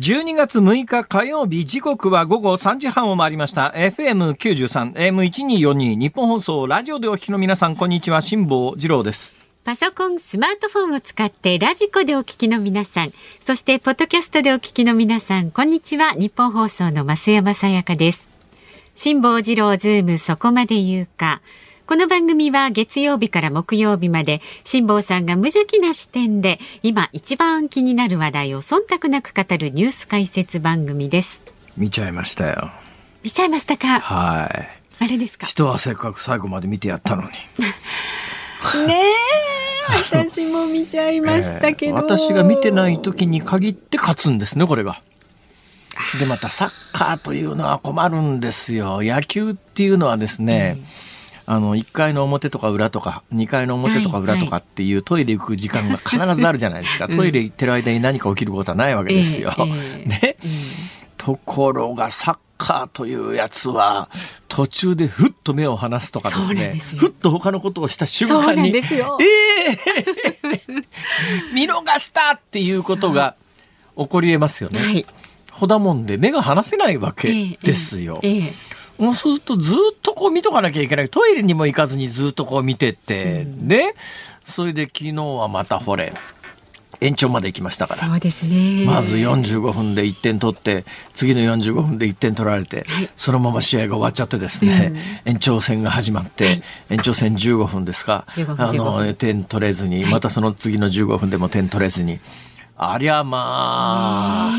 12月6日火曜日時刻は午後3時半を回りました FM93 AM1242 ニッポン放送ラジオでお聞きの皆さんこんにちは辛坊治郎ですパソコン、スマートフォンを使ってラジコでお聞きの皆さん、そしてポッドキャストでお聞きの皆さん、こんにちは。ニッポン放送の増山さやかです。辛坊治郎ズームそこまで言うか。この番組は月曜日から木曜日まで辛坊さんが無邪気な視点で今一番気になる話題を忖度なく語るニュース解説番組です。見ちゃいましたよ。見ちゃいましたか？はい。あれですか？人はせっかく最後まで見てやったのに。ねえ私も見ちゃいましたけど、えー、私が見てない時に限って勝つんですねこれが。でまたサッカーというのは困るんですよ。野球っていうのはですね、うんあの1階の表とか裏とか2階の表とか裏とかっていうトイレ行く時間が必ずあるじゃないですか、トイレ行ってる間に何か起きることはないわけですよ。ね、ところがサッカーというやつは途中でふっと目を離すとかですね。ふっと他のことをした瞬間にええ。ー、見逃したっていうことが起こりえますよね。はい、ほだもんで目が離せないわけですよ。えーえ。ーそうするとずっとこう見とかなきゃいけない。トイレにも行かずにずっとこう見てて、うん、ね。それで昨日はまたほれ、延長まで行きましたから。そうですね。まず45分で1点取って、次の45分で1点取られて、はい、そのまま試合が終わっちゃってですね、うん、延長戦が始まって、はい、延長戦15分ですか、あの、点取れずに、またその次の15分でも点取れずに、ありゃまあ、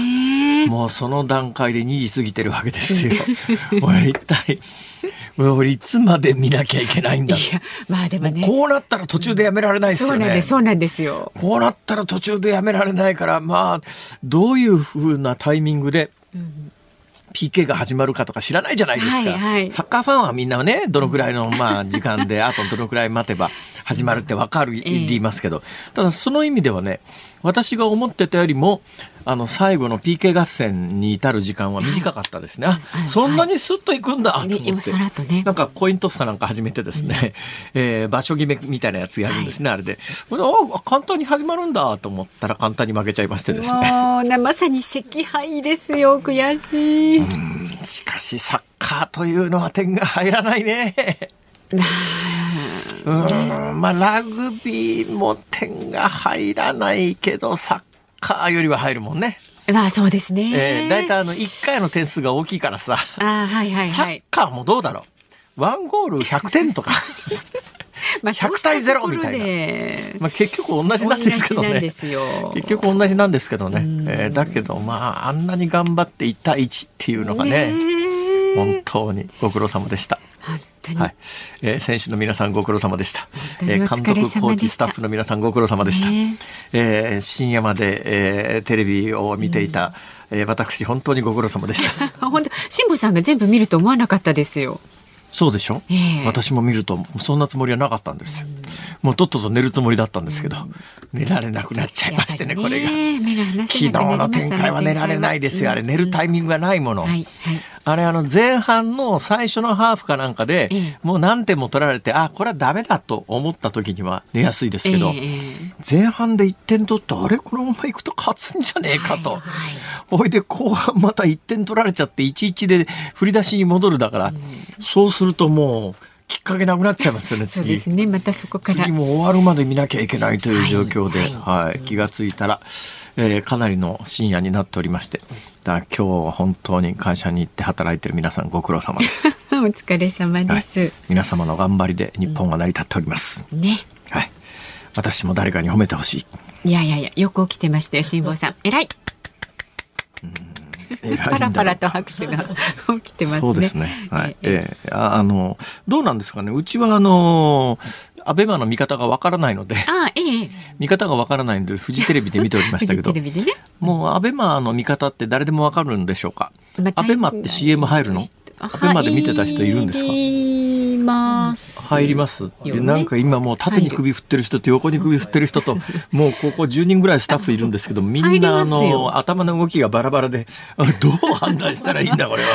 もうその段階で2時過ぎてるわけですよ。俺一体、俺いつまで見なきゃいけないんだ。いや、まあでもね。こうなったら途中でやめられないですよね。そうなんです、そうなんですよ。こうなったら途中でやめられないから、まあ、どういうふうなタイミングで、うん PK が始まるかとか知らないじゃないですか。はいはい、サッカーファンはみんなね、どのくらいのまあ時間で、あとどのくらい待てば始まるってわかる、言いますけど、ただその意味ではね、私が思ってたよりも、あの、最後の PK 合戦に至る時間は短かったですね。はい、そんなにスッといくんだと思って。ね、なんかコイントスターなんか始めてですね、うん、えー、場所決めみたいなやつやるんですね、はい、あれで。あ簡単に始まるんだと思ったら簡単に負けちゃいましてですね。まさに惜敗ですよ、悔しい。しかしサッカーというのは点が入らないね。うんまあラグビーも点が入らないけどサッカーよりは入るもんね。まあそうですね。えー、大体あの1回の点数が大きいからさ。あはいはいはい。サッカーもどうだろう？ワンゴール100点とか。まあ100対0みたいな。まあ結局同じなんですけどね。結局同じなんですけどね。えー、だけどまああんなに頑張って1対1っていうのがね、本当にご苦労様でした。はい、えー、選手の皆さんご苦労様でした。えー、監督、コーチ、スタッフの皆さんご苦労様でした。ね、え。ー、深夜まで、えー、テレビを見ていた、うん、えー、私本当にご苦労様でした。本当、辛坊さんが全部見ると思わなかったですよ。そうでしょ、えー、私も見るとそんなつもりはなかったんですよ、もうとっとと寝るつもりだったんですけど、寝られなくなっちゃいましてね、これが。昨日の展開は寝られないですよ、あれ、寝るタイミングがないもの。はいはいあれあの前半の最初のハーフかなんかで、もう何点も取られてあこれはダメだと思った時には寝やすいですけど、前半で1点取ってあれこのままいくと勝つんじゃねえかと、ほいで後半また1点取られちゃって1-1で振り出しに戻るだから、そうするともう。きっかけなくなっちゃいますよね、次。そうですね、またそこから。次も終わるまで見なきゃいけないという状況で、はい、はい、気がついたら、えー、かなりの深夜になっておりまして、だ今日は本当に会社に行って働いてる皆さんご苦労様です。お疲れ様です、はい、皆様の頑張りで日本が成り立っております。うん、ね。はい。私も誰かに褒めてほしい。いやいやいや、よく起きてましたよ、辛坊さん。偉い。パラパラと拍手が起きてますね。そうですね。はい。ええー、あのどうなんですかね？うちはあのアベマの見方がわからないので、あええ、見方がわからないのでフジテレビで見ておりましたけど、ね、もうアベマの見方って誰でもわかるんでしょうか？まあ、アベマって CM 入るの？アベマで見てた人いるんですか？ます。入ります、ね、なんか今もう縦に首振ってる人と横に首振ってる人と もうここ10人ぐらいスタッフいるんですけどみんなあの頭の動きがバラバラで どう判断したらいいんだこれは。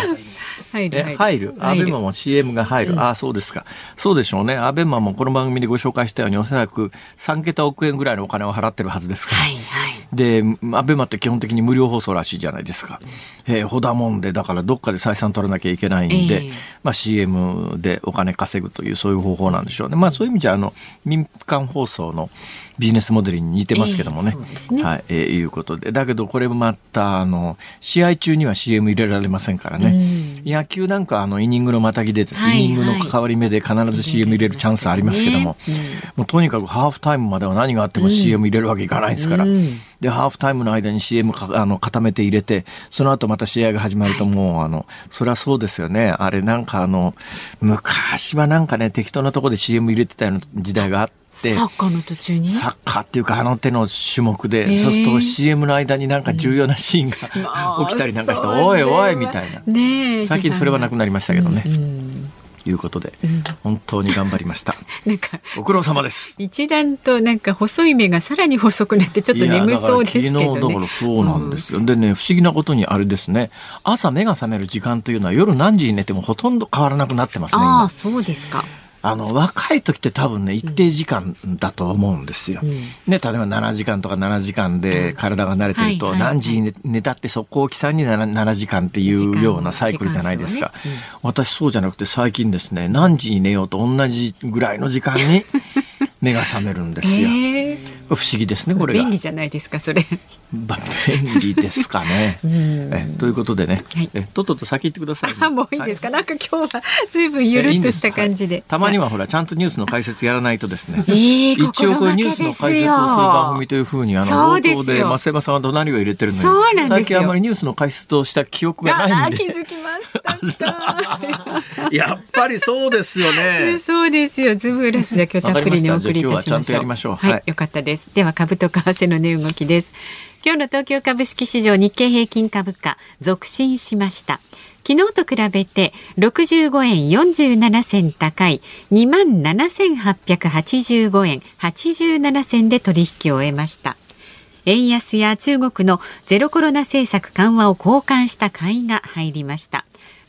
入る入る。アベマも CM が入る、うん、ああそうですか。そうでしょうね。アベマもこの番組でご紹介したようにおそらく3桁億円ぐらいのお金を払ってるはずですから、はいはい。で、アベマって基本的に無料放送らしいじゃないですか。えー、ほだもんで、だからどっかで採算取らなきゃいけないんで、えー、まあ CM でお金稼ぐというそういう方法なんでしょうね。まあそういう意味じゃ、あの、民間放送のビジネスモデルに似てますけどもね。えー、ねはい、えー、いうことで。だけどこれまた、あの、試合中には CM 入れられませんからね。野球なんかあの、イニングのまたぎでです、はい、イニングの関わり目で必ず CM 入れるチャンスありますけども、ねもうとにかくハーフタイムまでは何があっても CM 入れるわけいかないですから。で、ハーフタイムの間に CM かあの固めて入れて、その後また試合が始まるともう、あの、そりゃそうですよね。あれなんかあの、昔はなんかね、適当なところで CM 入れてたような時代があって、サッカーの途中に？サッカーっていうかあの手の種目で、そうすると CM の間になんか重要なシーンが、起きたりなんかして、おいおいみたいな。ね最近それはなくなりましたけどね。うんいうことで、うん、本当に頑張りました。なんかご苦労様です。一段となんか細い目がさらに細くなってちょっと眠そうですけど、ね、昨日だからそうなんですよ。うん、でね不思議なことにあれですね。朝目が覚める時間というのは夜何時に寝てもほとんど変わらなくなってますね。ああそうですか。あの若い時って多分ね一定時間だと思うんですよ。うん、ね例えば7時間とか7時間で体が慣れてると、何時に寝たって速攻起きさんに 7, 7時間っていうようなサイクルじゃないですか、ね。うん、私そうじゃなくて最近ですね何時に寝ようと同じぐらいの時間に目が覚めるんですよ。不思議ですねこれ便利じゃないですかそれ。便利ですかね。えということでね、はい、えとっとと先行ってください、ね、あもういいですか、はい、なんか今日はずいぶんゆるっとした感じで。いいでたまにはほらちゃんとニュースの解説やらないとですね。えー、一応これニュースの解説をする番組というふうにあの冒頭で増山さんは怒鳴りを入れてるのに最近あまりニュースの解説をした記憶がないんで。気づきました。やっぱりそうですよね。そうですよ。ズブラシじゃ今日たっぷりにお送りいたしましょう。ちゃんとやりましょう。はい、よかったです。では株と為替の値動きです。今日の東京株式市場日経平均株価続伸しました。昨日と比べて65円47銭高い2万7885円87銭で取引を終えました。円安や中国のゼロコロナ政策緩和を交換した買いが入りました。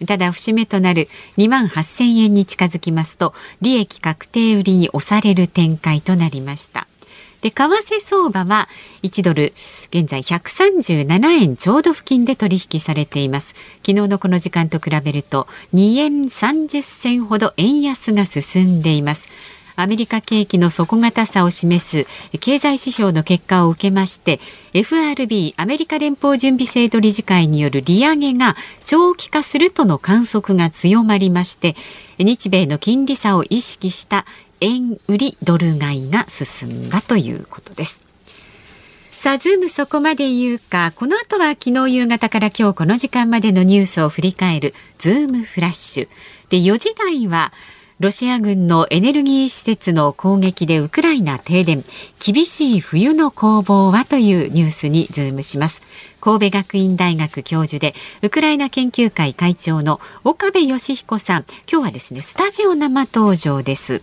ただ節目となる2万8000円に近づきますと利益確定売りに押される展開となりましたで為替相場は1ドル現在137円ちょうど付近で取引されています。昨日のこの時間と比べると2円30銭ほど円安が進んでいます。アメリカ景気の底堅さを示す経済指標の結果を受けまして FRB アメリカ連邦準備制度理事会による利上げが長期化するとの観測が強まりまして日米の金利差を意識した円売りドル買いが進んだということです。さあ、ズームそこまで言うか、この後は昨日夕方から今日この時間までのニュースを振り返るズームフラッシュ。で、4時台はロシア軍のエネルギー施設の攻撃でウクライナ停電厳しい冬の攻防はというニュースにズームします神戸学院大学教授でウクライナ研究会会長の岡部芳彦さん今日はですねスタジオ生登場です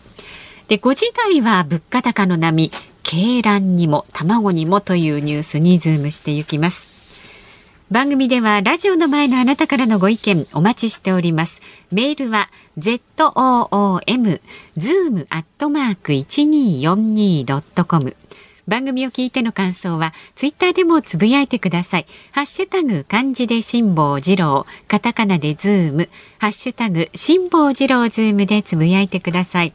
で5時台は物価高の波鶏卵にも卵にもというニュースにズームしていきます番組ではラジオの前のあなたからのご意見お待ちしております。メールは zoom zoom アットマーク一二四二ドットコム。番組を聞いての感想はツイッターでもつぶやいてください。ハッシュタグ漢字で辛坊治郎、カタカナでズーム、ハッシュタグ辛坊治郎ズームでつぶやいてください。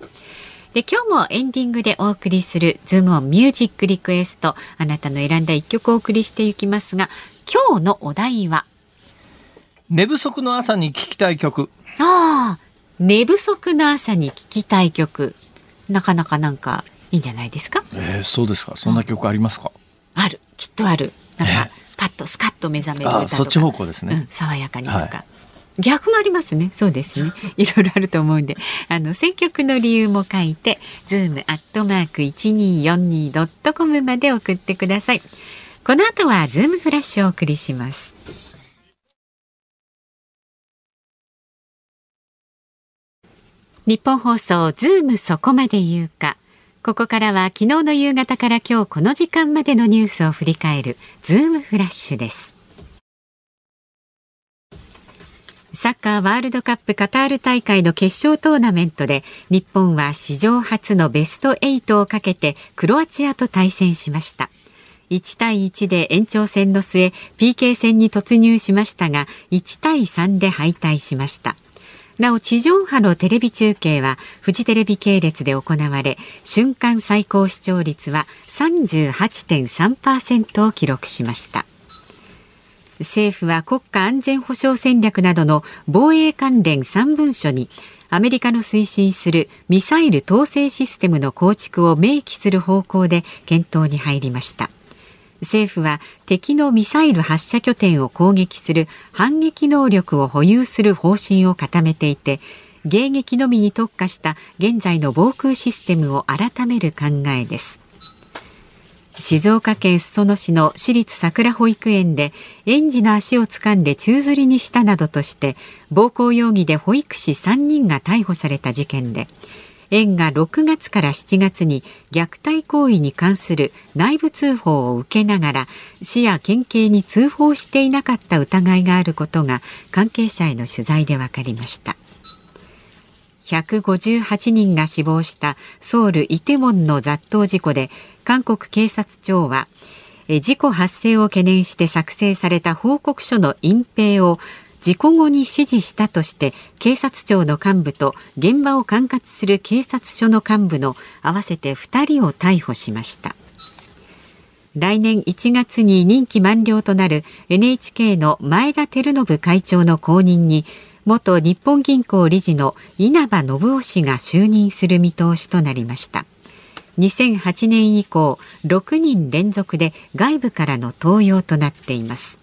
で今日もエンディングでお送りするズームオンミュージックリクエストあなたの選んだ一曲をお送りしていきますが今日のお題は？寝不足の朝に聴きたい曲。ああ寝不足の朝に聴きたい曲。なかなかなんかいいんじゃないですか？えー、そうですか。そんな曲ありますか、うん、ある。きっとある。なんか、パッとスカッと目覚めるそっち方向ですね、うん、爽やかにとか、はい逆もありますね。そうですね。いろいろあると思うんで、あの選曲の理由も書いて、ズームアットマーク一二四二ドットコムまで送ってください。この後はズームフラッシュをお送りします。ニッポン放送ズームそこまで言うか。ここからは昨日の夕方から今日この時間までのニュースを振り返るズームフラッシュです。サッカーワールドカップカタール大会の決勝トーナメントで日本は史上初のベスト8をかけてクロアチアと対戦しました。1対1で延長戦の末 PK 戦に突入しましたが1対3で敗退しましたなお地上波のテレビ中継はフジテレビ系列で行われ瞬間最高視聴率は38.3%を記録しました政府は国家安全保障戦略などの防衛関連3文書にアメリカの推進するミサイル統制システムの構築を明記する方向で検討に入りました。政府は敵のミサイル発射拠点を攻撃する反撃能力を保有する方針を固めていて迎撃のみに特化した現在の防空システムを改める考えです。静岡県裾野市の私立桜保育園で園児の足を掴んで宙づりにしたなどとして暴行容疑で保育士3人が逮捕された事件で園が6月から7月に虐待行為に関する内部通報を受けながら市や県警に通報していなかった疑いがあることが関係者への取材で分かりました。158人が死亡したソウルイテウォンの雑踏事故で韓国警察庁は事故発生を懸念して作成された報告書の隠蔽を事故後に指示したとして警察庁の幹部と現場を管轄する警察署の幹部の合わせて2人を逮捕しました。来年1月に任期満了となる NHK の前田照信会長の後任に元日本銀行理事の稲葉信夫氏が就任する見通しとなりました。2008年以降6人連続で外部からの登用となっています。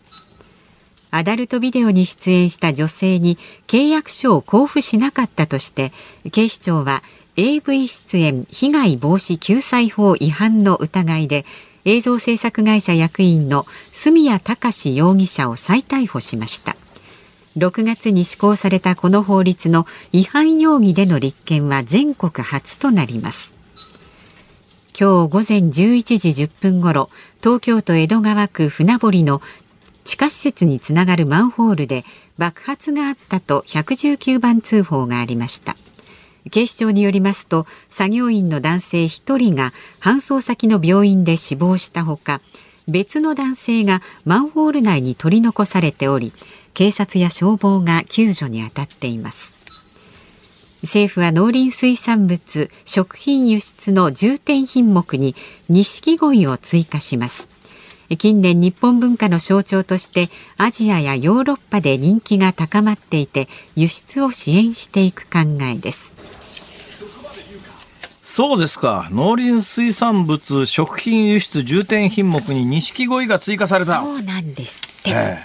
アダルトビデオに出演した女性に契約書を交付しなかったとして警視庁は AV 出演被害防止救済法違反の疑いで映像制作会社役員の住谷隆容疑者を再逮捕しました。6月に施行されたこの法律の違反容疑での立件は全国初となります。今日午前11時10分ごろ東京都江戸川区船堀の地下施設につながるマンホールで爆発があったと119番通報がありました。警視庁によりますと作業員の男性1人が搬送先の病院で死亡したほか別の男性がマンホール内に取り残されており警察や消防が救助に当たっています。政府は農林水産物食品輸出の重点品目に錦鯉を追加します。近年日本文化の象徴としてアジアやヨーロッパで人気が高まっていて輸出を支援していく考えです。そうですか。農林水産物食品輸出重点品目に錦鯉が追加された。そうなんですって、はい。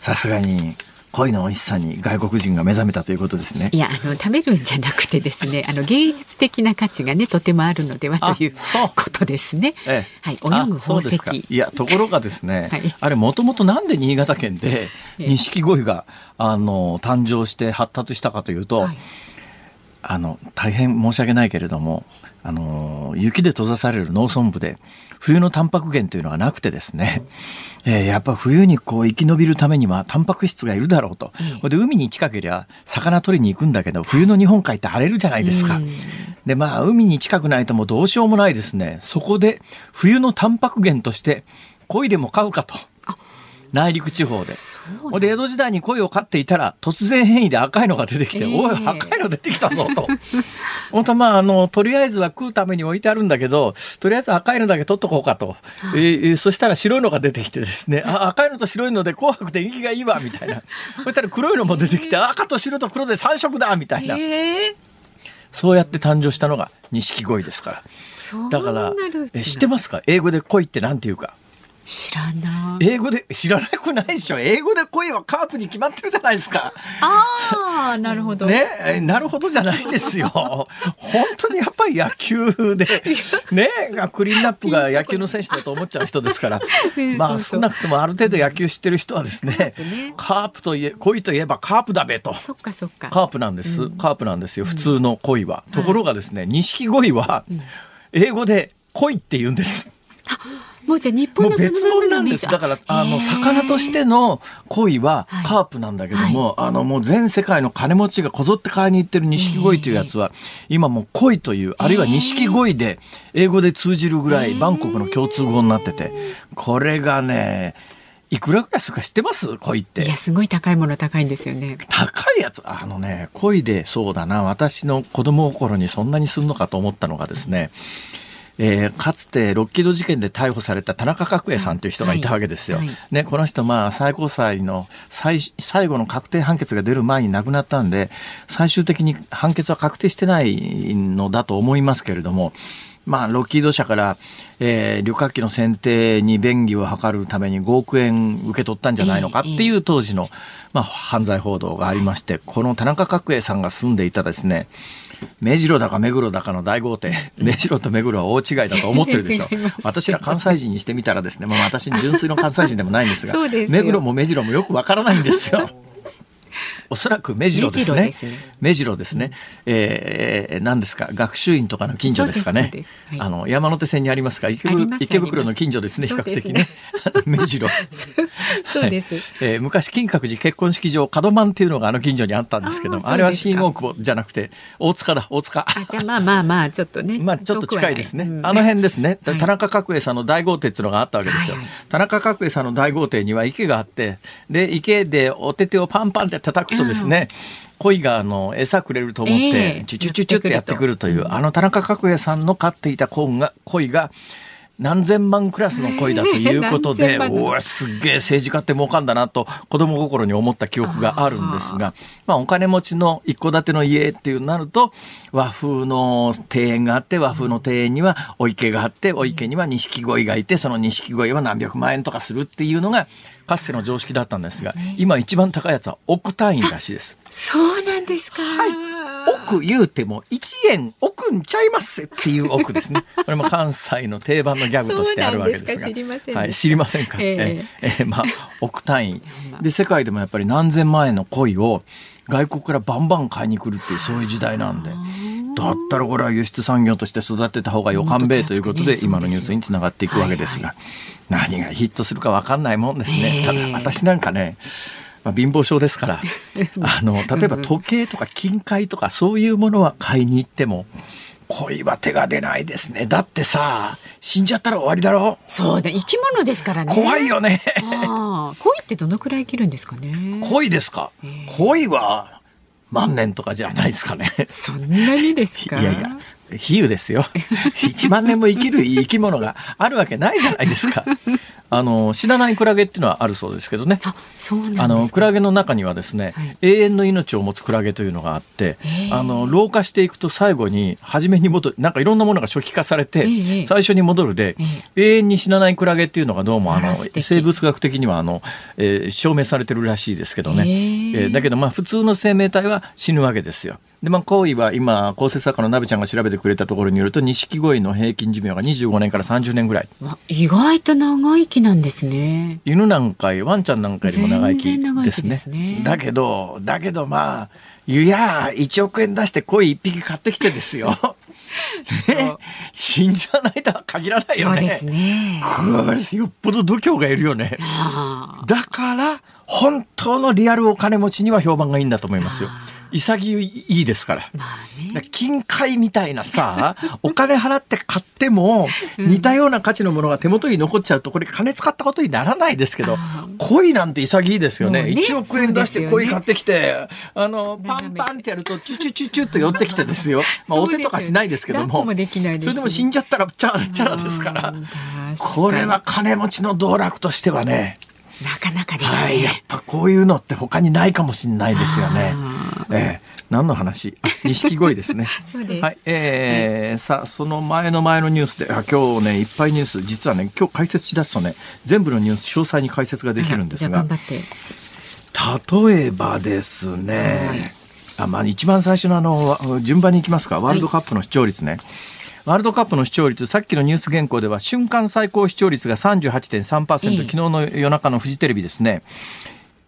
さすがに恋の美味しさに外国人が目覚めたということですね。いや、あの食べるんじゃなくてですね、あの芸術的な価値がねとてもあるのではということですね。ええ、はい、泳ぐ宝石。いや、ところがですね、はい、あれもともとなんで新潟県で錦鯉があの誕生して発達したかというと、はい、あの大変申し訳ないけれども。あの雪で閉ざされる農村部で冬のタンパク源というのがなくてですね、えー、やっぱ冬にこう生き延びるためにはタンパク質がいるだろうと、うん、で海に近ければ魚取りに行くんだけど冬の日本海って荒れるじゃないですか。うん、でまあ海に近くないともうどうしようもないですね。そこで冬のタンパク源として鯉でも飼うかと。内陸地方で。で江戸時代に鯉を飼っていたら突然変異で赤いのが出てきて、えー、おい赤いの出てきたぞと。本当まああのとりあえずは食うために置いてあるんだけどとりあえず赤いのだけ取っとこうかと、えー、そしたら白いのが出てきてですねあ赤いのと白いので紅白で人気がいいわみたいな そしたら黒いのも出てきて赤と白と黒で3色だみたいな。えーそうやって誕生したのが錦鯉ですから。だから、え知ってますか？英語で鯉って何て言うか。知らない。英語で知らなくないでしょ。英語で恋はカープに決まってるじゃないですか。ああなるほど。ねなるほどじゃないですよ。本当にやっぱり野球でねクリーンナップが野球の選手だと思っちゃう人ですから。まあ少なくともある程度野球知ってる人はですねカープといえ恋といえばカープだべと。そっかそっか。カープなんです、うん、カープなんですよ。普通の恋は、うん、ところがですね錦鯉は英語で恋って言うんですもうじゃ日本の別物なんです。だから、あの、魚としての鯉はカープなんだけども、はい。はい、あの、もう全世界の金持ちがこぞって買いに行ってる錦鯉というやつは、今もう鯉という、あるいは錦鯉で、英語で通じるぐらい、バンコクの共通語になってて、これがね、いくらぐらいするか知ってます？鯉って。いや、すごい高いもの高いんですよね。高いやつ、あのね、鯉でそうだな、私の子供心にそんなにすんのかと思ったのがですね、えー、かつてロッキード事件で逮捕された田中角栄さんという人がいたわけですよ。はいはい、ね、この人、まあ、最高裁の最最後の確定判決が出る前に亡くなったんで、最終的に判決は確定してないのだと思いますけれども、まあ、ロッキード社から、えー、旅客機の選定に便宜を図るために5億円受け取ったんじゃないのかっていう当時の、まあ、犯罪報道がありまして、この田中角栄さんが住んでいたですね、目白だか目黒だかの大豪邸、目白と目黒は大違いだと思ってるでしょ。私ら関西人にしてみたらですね、まあ、私純粋の関西人でもないんですが、目黒も目白もよくわからないんですよ。おそらく目白ですね。目白ですね。えー、何ですか？学習院とかの近所ですかね。はい、あの山手線にありますか池池袋の近所ですね比較的ね。目白。そうです。えー、昔金閣寺結婚式場門万っていうのがあの近所にあったんですけどあれは新大久保じゃなくて大塚だ大塚。じゃあまあまあまあちょっとね。まあちょっと近いですね。あの辺ですね。田中角栄さんの大豪邸っていうのがあったわけですよ。田中角栄さんの大豪邸には池があってで池でお手手をパンパンって叩くとですね、鯉があの餌くれると思って、チュチュチュチュってやってくると。いう、あの田中角栄さんの飼っていた鯉が、鯉が、何千万クラスの恋だということで、おおすっげえ政治家って儲かんだなと子供心に思った記憶があるんですが、まあお金持ちの一戸建ての家っていうなると、和風の庭園があって、和風の庭園にはお池があって、お池には錦鯉がいて、その錦鯉は何百万円とかするっていうのが、かつての常識だったんですが、今一番高いやつは億単位らしいです。そうなんですか。はい。億言うても1円億んちゃいますっていう億ですね。これも関西の定番のギャグとしてあるわけですが。知りませんはい、知りませんか？えー、えー、まあ億単位。で世界でもやっぱり何千万円の鯉を外国からバンバン買いに来るっていうそういう時代なんで。だったらこれは輸出産業として育てた方がよかんべえということで今のニュースにつながっていくわけですが、何がヒットするか分かんないもんですね。ただ私なんかねまあ、貧乏症ですから。あの例えば時計とか金塊とかそういうものは買いに行っても恋は手が出ないですね。だってさ死んじゃったら終わりだろ。そうだ。生き物ですからね。怖いよね。恋ってどのくらい生きるんですかね。恋ですか。恋は万年とかじゃないですかね。そんなにですか？いやいや比喩ですよ。1万年も生きる生き物があるわけないじゃないですか。あの死なないクラゲっていうのはあるそうですけどね。あ、そうなんあのクラゲの中にはですね、はい、永遠の命を持つクラゲというのがあって、あの老化していくと最後に初めに戻るなんかいろんなものが初期化されて、最初に戻るで、永遠に死なないクラゲっていうのがどうもあの生物学的にはあの、えー、証明されてるらしいですけどね。えー、だけどまあ普通の生命体は死ぬわけですよ。で、まあ、行為は今、構成作家のナビちゃんが調べてくれたところによると、錦鯉の平均寿命が25年から30年ぐらい。意外と長生きなんですね。犬なんか、ワンちゃんなんかよりも長生きですね。すねだけど、だけどまあ、いや、1億円出して鯉1匹買ってきてですよ。ね、死んじゃないとは限らないよね。そうですね。これ、よっぽど度胸がいるよね。だから、本当のリアルお金持ちには評判がいいんだと思いますよ。潔いですから。まあね、金塊みたいなさ、お金払って買っても、似たような価値のものが手元に残っちゃうと、これ金使ったことにならないですけど、恋なんて潔いですよね。ね1億円出して恋買ってきて、ね、あの、パンパンってやると、チュチュチュチュっと寄ってきてですよ。まあ、お手とかしないですけども。もできないそれでも死んじゃったらチャラチャラですから。これは金持ちの道楽としてはね、なかなかですね、はい、やっぱこういうのって他にないかもしれないですよね。ええ。何の話？錦鯉ですね。はい、えー、はい、さあ、その前の前のニュースで、あ今日ね、いっぱいニュース、実はね、今日解説しだすとね、全部のニュース詳細に解説ができるんですが、例えばですね、はい、あまあ、一番最初のあの、順番に行きますか、ワールドカップの視聴率ね。はいワールドカップの視聴率、さっきのニュース原稿では瞬間最高視聴率が38.3%、えー、昨日の夜中のフジテレビですね。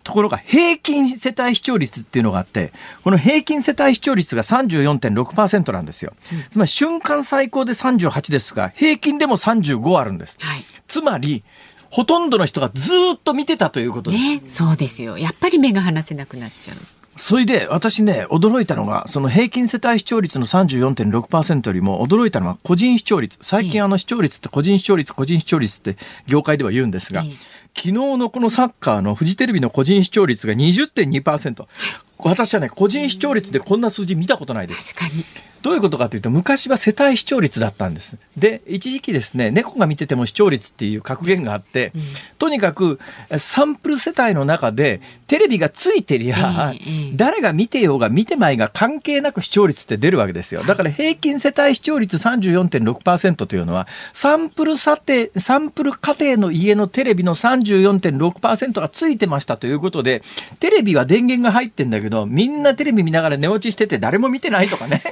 ところが平均世帯視聴率っていうのがあってこの平均世帯視聴率が34.6%なんですよ、うん、つまり瞬間最高で38ですが平均でも35あるんです、はい、つまりほとんどの人がずっと見てたということです、ね、そうですよ。やっぱり目が離せなくなっちゃうそれで私ね、驚いたのが、その平均世帯視聴率の34.6%よりも驚いたのは個人視聴率。最近あの視聴率って個人視聴率、個人視聴率って業界では言うんですが、昨日のこのサッカーのフジテレビの個人視聴率が20.2%。私はね、個人視聴率でこんな数字見たことないです。確かに。どういうことかというと昔は世帯視聴率だったんです。で一時期ですね猫が見てても視聴率っていう格言があって、うん、とにかくサンプル世帯の中でテレビがついてりゃ、誰が見てようが見てまいが関係なく視聴率って出るわけですよ。だから平均世帯視聴率34.6%というのはサンプル査定サンプル家庭の家のテレビの34.6%がついてましたということでテレビは電源が入ってんだけどみんなテレビ見ながら寝落ちしてて誰も見てないとかね。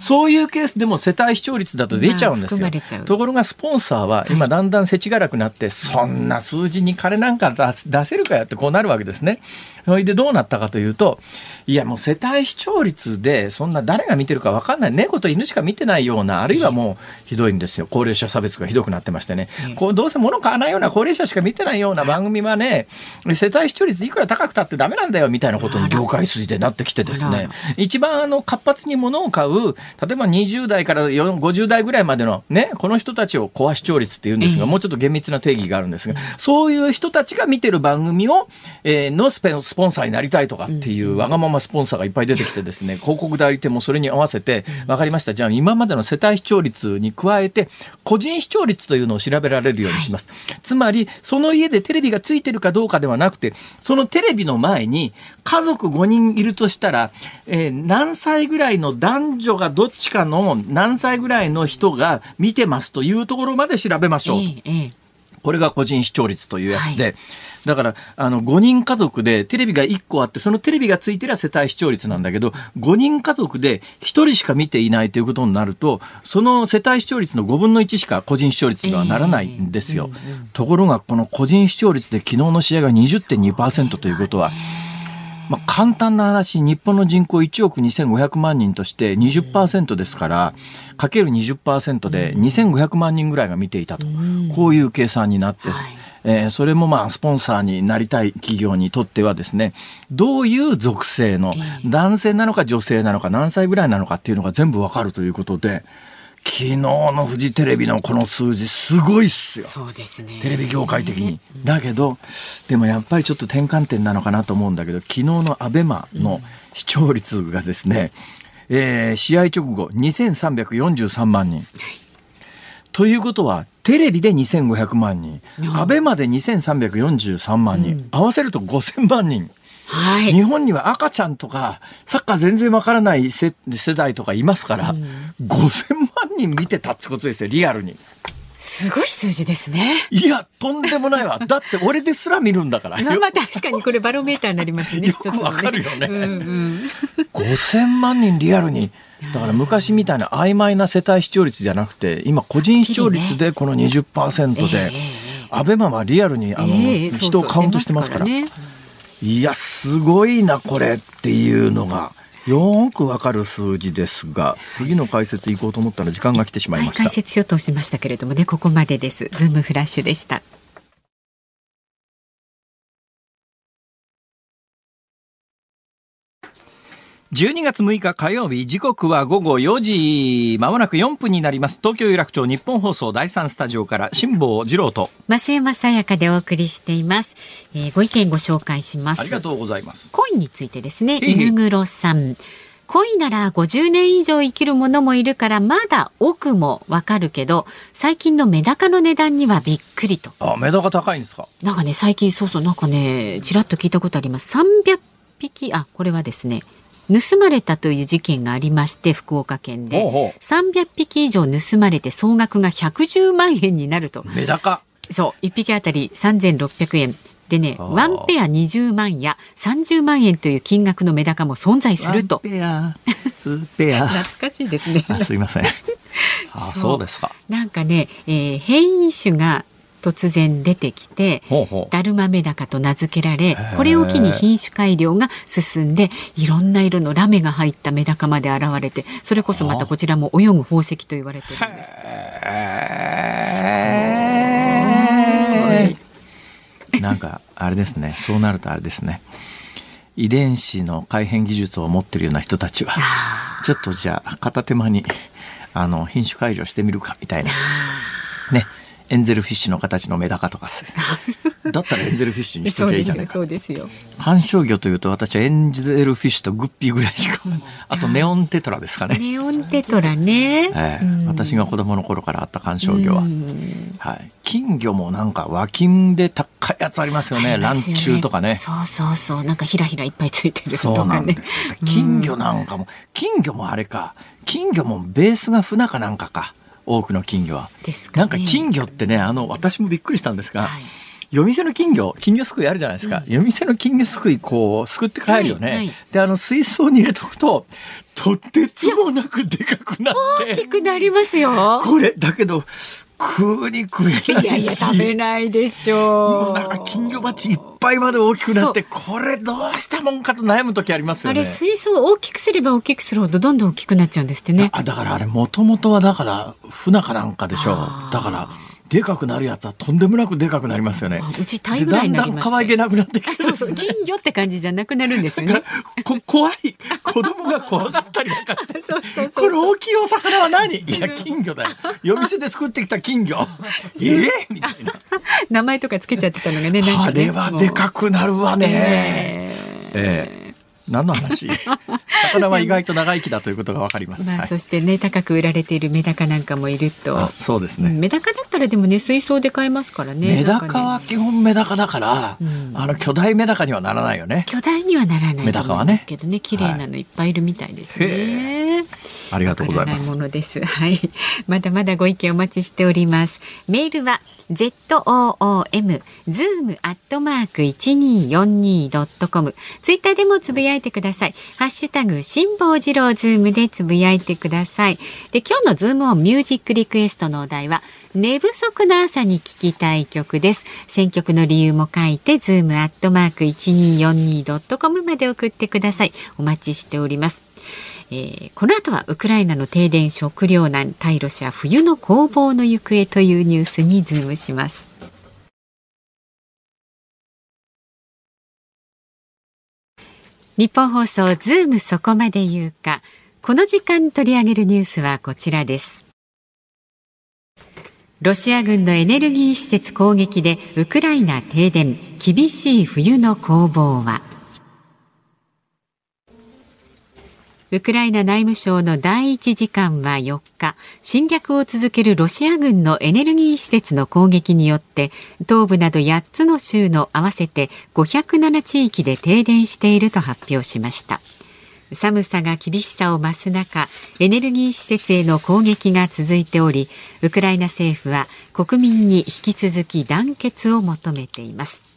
そういうケースでも世帯視聴率だと出ちゃうんですよ。ところがスポンサーは今だんだん世知辛くなって、そんな数字に金なんか出せるかやってこうなるわけですね。それでどうなったかというと、いやもう世帯視聴率でそんな誰が見てるか分かんない。猫と犬しか見てないようなあるいはもうひどいんですよ。高齢者差別がひどくなってましてね、こうどうせ物買わないような高齢者しか見てないような番組はね世帯視聴率いくら高くたってダメなんだよみたいなことに業界筋でなってきてですね。一番あの活発に物を買う例えば20代から50代ぐらいまでのねこの人たちをコア視聴率っていうんですが、もうちょっと厳密な定義があるんですが、そういう人たちが見てる番組を、えー、のスペスポンサーになりたいとかっていうわがままスポンサーがいっぱい出てきてですね 広告代理店もそれに合わせて分かりました。じゃあ今までの世帯視聴率に加えて個人視聴率というのを調べられるようにします、つまりその家でテレビがついてるかどうかではなくてそのテレビの前に家族5人いるとしたら、えー、何歳ぐらいの男女がどっちかの何歳ぐらいの人が見てますというところまで調べましょう。えーこれが個人視聴率というやつで、はい、だから、あの、5人家族でテレビが1個あって、そのテレビがついてりゃ世帯視聴率なんだけど、5人家族で1人しか見ていないということになると、その世帯視聴率の5分の1しか個人視聴率にはならないんですよ。えーうんうん、ところが、この個人視聴率で昨日の試合が20.2%ということは、まあ、簡単な話、日本の人口1億2500万人として20%ですから、かける20%で2500万人ぐらいが見ていたと、こういう計算になって、えー、それもまあスポンサーになりたい企業にとってはですねどういう属性の男性なのか女性なのか何歳ぐらいなのかっていうのが全部わかるということで。昨日のフジテレビのこの数字すごいっすよ。そうですね。テレビ業界的に。だけど、でもやっぱりちょっと転換点なのかなと思うんだけど、昨日のアベマの視聴率がですね、うん、えー、試合直後2343万人。ということは、テレビで2500万人、アベマで2343万人、うん、合わせると5000万人。はい、日本には赤ちゃんとかサッカー全然わからない世代とかいますから、うん、5000万人見てたってことですよリアルに。すごい数字ですね。いや、とんでもないわ。だって俺ですら見るんだから。まあまあ確かにこれバロメーターになりますね。よくわかるよね。うんうん、5000万人リアルに。だから昔みたいな曖昧な世帯視聴率じゃなくて、今個人視聴率でこの20%で、アベマはリアルにあの、人をカウントしてますから。いや、すごいな、これっていうのが。よくわかる数字ですが次の解説いこうと思ったら時間が来てしまいました、解説しようとしましたけれどもねここまでです。ズームフラッシュでした。12月6日火曜日時刻は午後4時まもなく4分になります。東京有楽町日本放送第3スタジオから辛坊治郎と増山さやかでお送りしています、えー、ご意見ご紹介します。ありがとうございます。恋についてですね。犬黒さん。恋なら50年以上生きる者もいるからまだ奥もわかるけど最近のメダカの値段にはびっくりと。あメダカ高いんですか？なんかね最近そうそうなんかねちらっと聞いたことあります。300匹？あこれはですね盗まれたという事件がありまして福岡県で。300匹以上盗まれて総額が110万円になると。メダカ。そう1匹あたり3600円。でねワンペア20万や30万円という金額のメダカも存在すると。ペア。2ペア。懐かしいですね。すいません。あそうですか。なんかね、えー、変異種が突然出てきてだるまメダカと名付けられこれを機に品種改良が進んでいろんな色のラメが入ったメダカまで現れてそれこそまたこちらも泳ぐ宝石と言われてるんです。なんかあれですね。そうなるとあれですね。遺伝子の改変技術を持ってるような人たちはちょっとじゃあ片手間にあの品種改良してみるかみたいな。ねエンゼルフィッシュの形のメダカとか だったらエンゼルフィッシュにしときゃいいじゃないか。そうですよ観賞魚というと私はエンゼルフィッシュとグッピーぐらいしかあとネオンテトラですかね。ネオンテトラね、えー、私が子供の頃からあった観賞魚は、はい、金魚もなんか和金で高いやつありますよね。ランチュウとかね。そうそうそう。なんかひらひらいっぱいついてるとかね。金魚なんかも金魚もあれか。金魚もベースが船かなんかか多くの金魚は、ね、なんか金魚ってねあの私もびっくりしたんですが、はい。夜店の金魚金魚すくいあるじゃないですか、うん、夜店の金魚すくいこうすくって帰るよね、はいはい、であの水槽に入れとくととてつもなくでかくなって。大きくなりますよ。これだけど食うに食えないし。いやいや食べないでしょう。もうなんか金魚鉢いっぱいまで大きくなってこれどうしたもんかと悩む時ありますよね。あれ水槽大きくすれば大きくするほどどんどん大きくなっちゃうんですってね。あだからあれもともとはだから船かなんかでしょう。だからでかくなるやつはとんでもなくでかくなりますよね。うちタイぐらいになりましだんだん可愛げなくなってきて、そうそう金魚って感じじゃなくなるんですよね。こ怖い子供が怖がったりなんか。してそうそうそう。これ大きいお魚は何？いや金魚だよ。夜店で作ってきた金魚。ええー、みたいな。名前とかつけちゃってたのがねね。あれはでかくなるわね。えー、えー何の話？魚は意外と長生きだということがわかります、まあ、そしてね高く売られているメダカなんかもいると。そうですね、メダカだったらでもね水槽で買えますからねメダカは基本メダカだから、うん、あの巨大メダカにはならないよ。ね巨大にはならないメダカはねですけどね綺麗なのいっぱいいるみたいですね、はい、ありがとうございます。ものです。はい。まだまだご意見お待ちしております。メールは ZOOM zoom アットマーク 1242.com ツイッターでもつぶやいてください。ハッシュタグ辛坊治郎ズームでつぶやいてください。で今日のズームオンミュージックリクエストのお題は寝不足な朝に聞きたい曲です。選曲の理由も書いてズームアットマーク 1242.com まで送ってください。お待ちしております。えー、この後はウクライナの停電食糧難対ロシア冬の攻防の行方というニュースにズームします。ニッポン放送ズームそこまで言うか。この時間取り上げるニュースはこちらです。ロシア軍のエネルギー施設攻撃でウクライナ停電。厳しい冬の攻防は。ウクライナ内務省の第一次官は4日侵略を続けるロシア軍のエネルギー施設の攻撃によって東部など8つの州の合わせて507地域で停電していると発表しました。寒さが厳しさを増す中エネルギー施設への攻撃が続いておりウクライナ政府は国民に引き続き団結を求めています。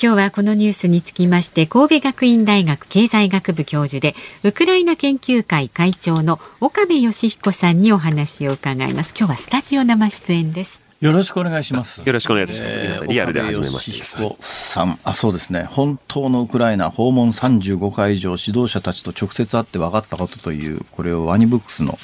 今日はこのニュースにつきまして神戸学院大学経済学部教授でウクライナ研究会会長の岡部義彦さんにお話を伺います今日はスタジオ生出演ですよろしくお願いします。よろしくお願いします。えー、リアルで始めましてさん、あ、そうですね。本当のウクライナ訪問35回以上指導者たちと直接会って分かったことという、これをワニブックスの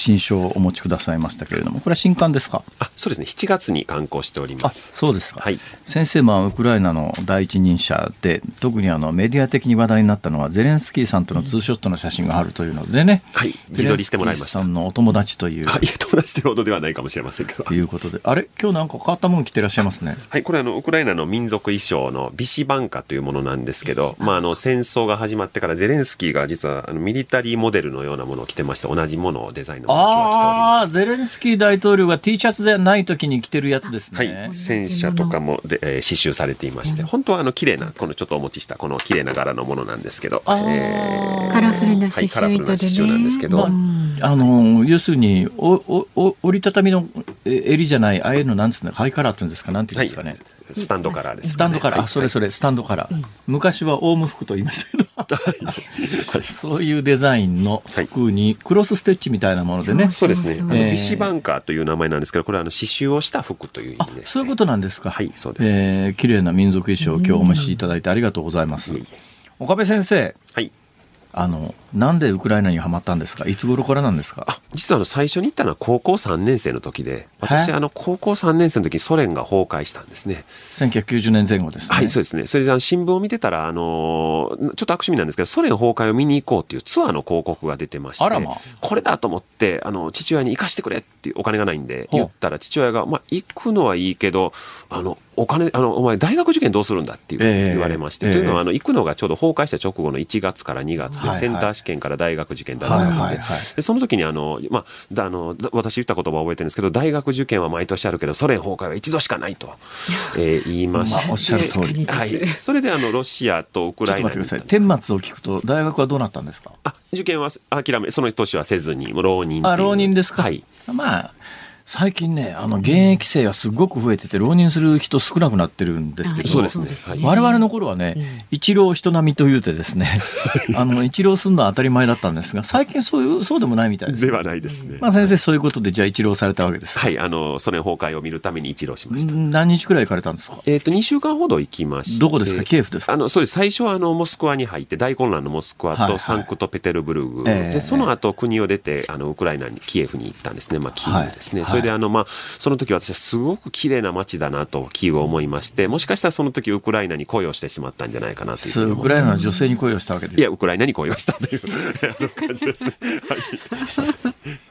新書をお持ちくださいましたけれども、これは新刊ですか？あそうですね、7月に刊行しております。そうですか。はい、先生、まあ、ウクライナの第一人者で、特にあのメディア的に話題になったのは、ゼレンスキーさんとのツーショットの写真があるというのでね、はい、自撮りしてもらいました。さんのお友達という。いや、友達というほどではないかもしれませんけど。ということで、あれ、今日なんか変わったもの着てらっしゃいますね。はい、これあの、ウクライナの民族衣装のビシバンカというものなんですけど、まあ、あの、戦争が始まってからゼレンスキーが実はあのミリタリーモデルのようなものを着てまして、同じものをデザインのものを着ております。ああ、ゼレンスキー大統領が T シャツではない時に着てるやつですね。はい。戦車とかもで、えー、刺繍されていまして、本当はあの綺麗な、このちょっとお持ちしたこの綺麗な柄のものなんですけど、えー、カラフルな刺繍糸で、ねはい、カラフルな刺繍なんですけど、まあ、あの要するにおおお折りたたみの襟じゃないああいうのなんですねハイカラーっていうんですかなんていうんですかね。はいスタンドカラーです、ね、スタンドカラー、はい、それそれ。スタンドカラー、昔はオウム服と言いましたけど。そういうデザインの服にクロスステッチみたいなものでね、そうですね、あのビシバンカーという名前なんですけどこれはあの刺繍をした服という意味で。す、ね、そういうことなんですか？はいそうです、えー、綺麗な民族衣装を今日お召しいただいてありがとうございます、岡部先生。はいあのなんでウクライナにはまったんですか？いつ頃からなんですか？実はあの最初に行ったのは高校3年生の時で私あの高校3年生の時にソ連が崩壊したんですね。1990年前後ですね。はいそうですね。それであの新聞を見てたらあのちょっと悪趣味なんですけどソ連崩壊を見に行こうっていうツアーの広告が出てまして、ま。あ、これだと思ってあの父親に行かしてくれっていうお金がないんで言ったら父親が、まあ、行くのはいいけどあのお金、あの、お前大学受験どうするんだっていう言われまして、えー、というのは、あの、行くのがちょうど崩壊した直後の1月から2月で、センター試験から大学受験だったので、でその時にあの、まあ、あの、私言った言葉を覚えてるんですけど、大学受験は毎年あるけど、ソ連崩壊は一度しかないと、えー、言いまして、まあ、おっしゃる通り。はい。それであの、ロシアとウクライナちょっと待ってください。顛末を聞くと、大学はどうなったんですか？あ、受験は諦め、その年はせずに、浪人あ、浪人ですか。はい。まあ、最近ね、あの、現役生がすごく増えてて、浪人する人少なくなってるんですけど、そうですね。我々の頃はね、一浪人並みと言うてですね、あの、一浪するのは当たり前だったんですが、最近そういう、そうでもないみたいです。ではないですね。まあ先生、そういうことで、じゃあ一浪されたわけですはい、あの、ソ連崩壊を見るために一浪しました。何日くらい行かれたんですか？えっ、と、2週間ほど行きました。どこですか？キエフですか？あの、そうです。最初はあの、モスクワに入って、大混乱のモスクワとサンクトペテルブルグ、で、その後国を出て、あの、ウクライナに、キエフに行ったんですね。まあ、キーウですね。それであの、まあ、その時私はすごく綺麗な街だなとキーウを思いましてもしかしたらその時ウクライナに恋をしてしまったんじゃないかなというウクライナの女性に恋をしたわけです。いやウクライナに恋をしたという 感じですね、はい、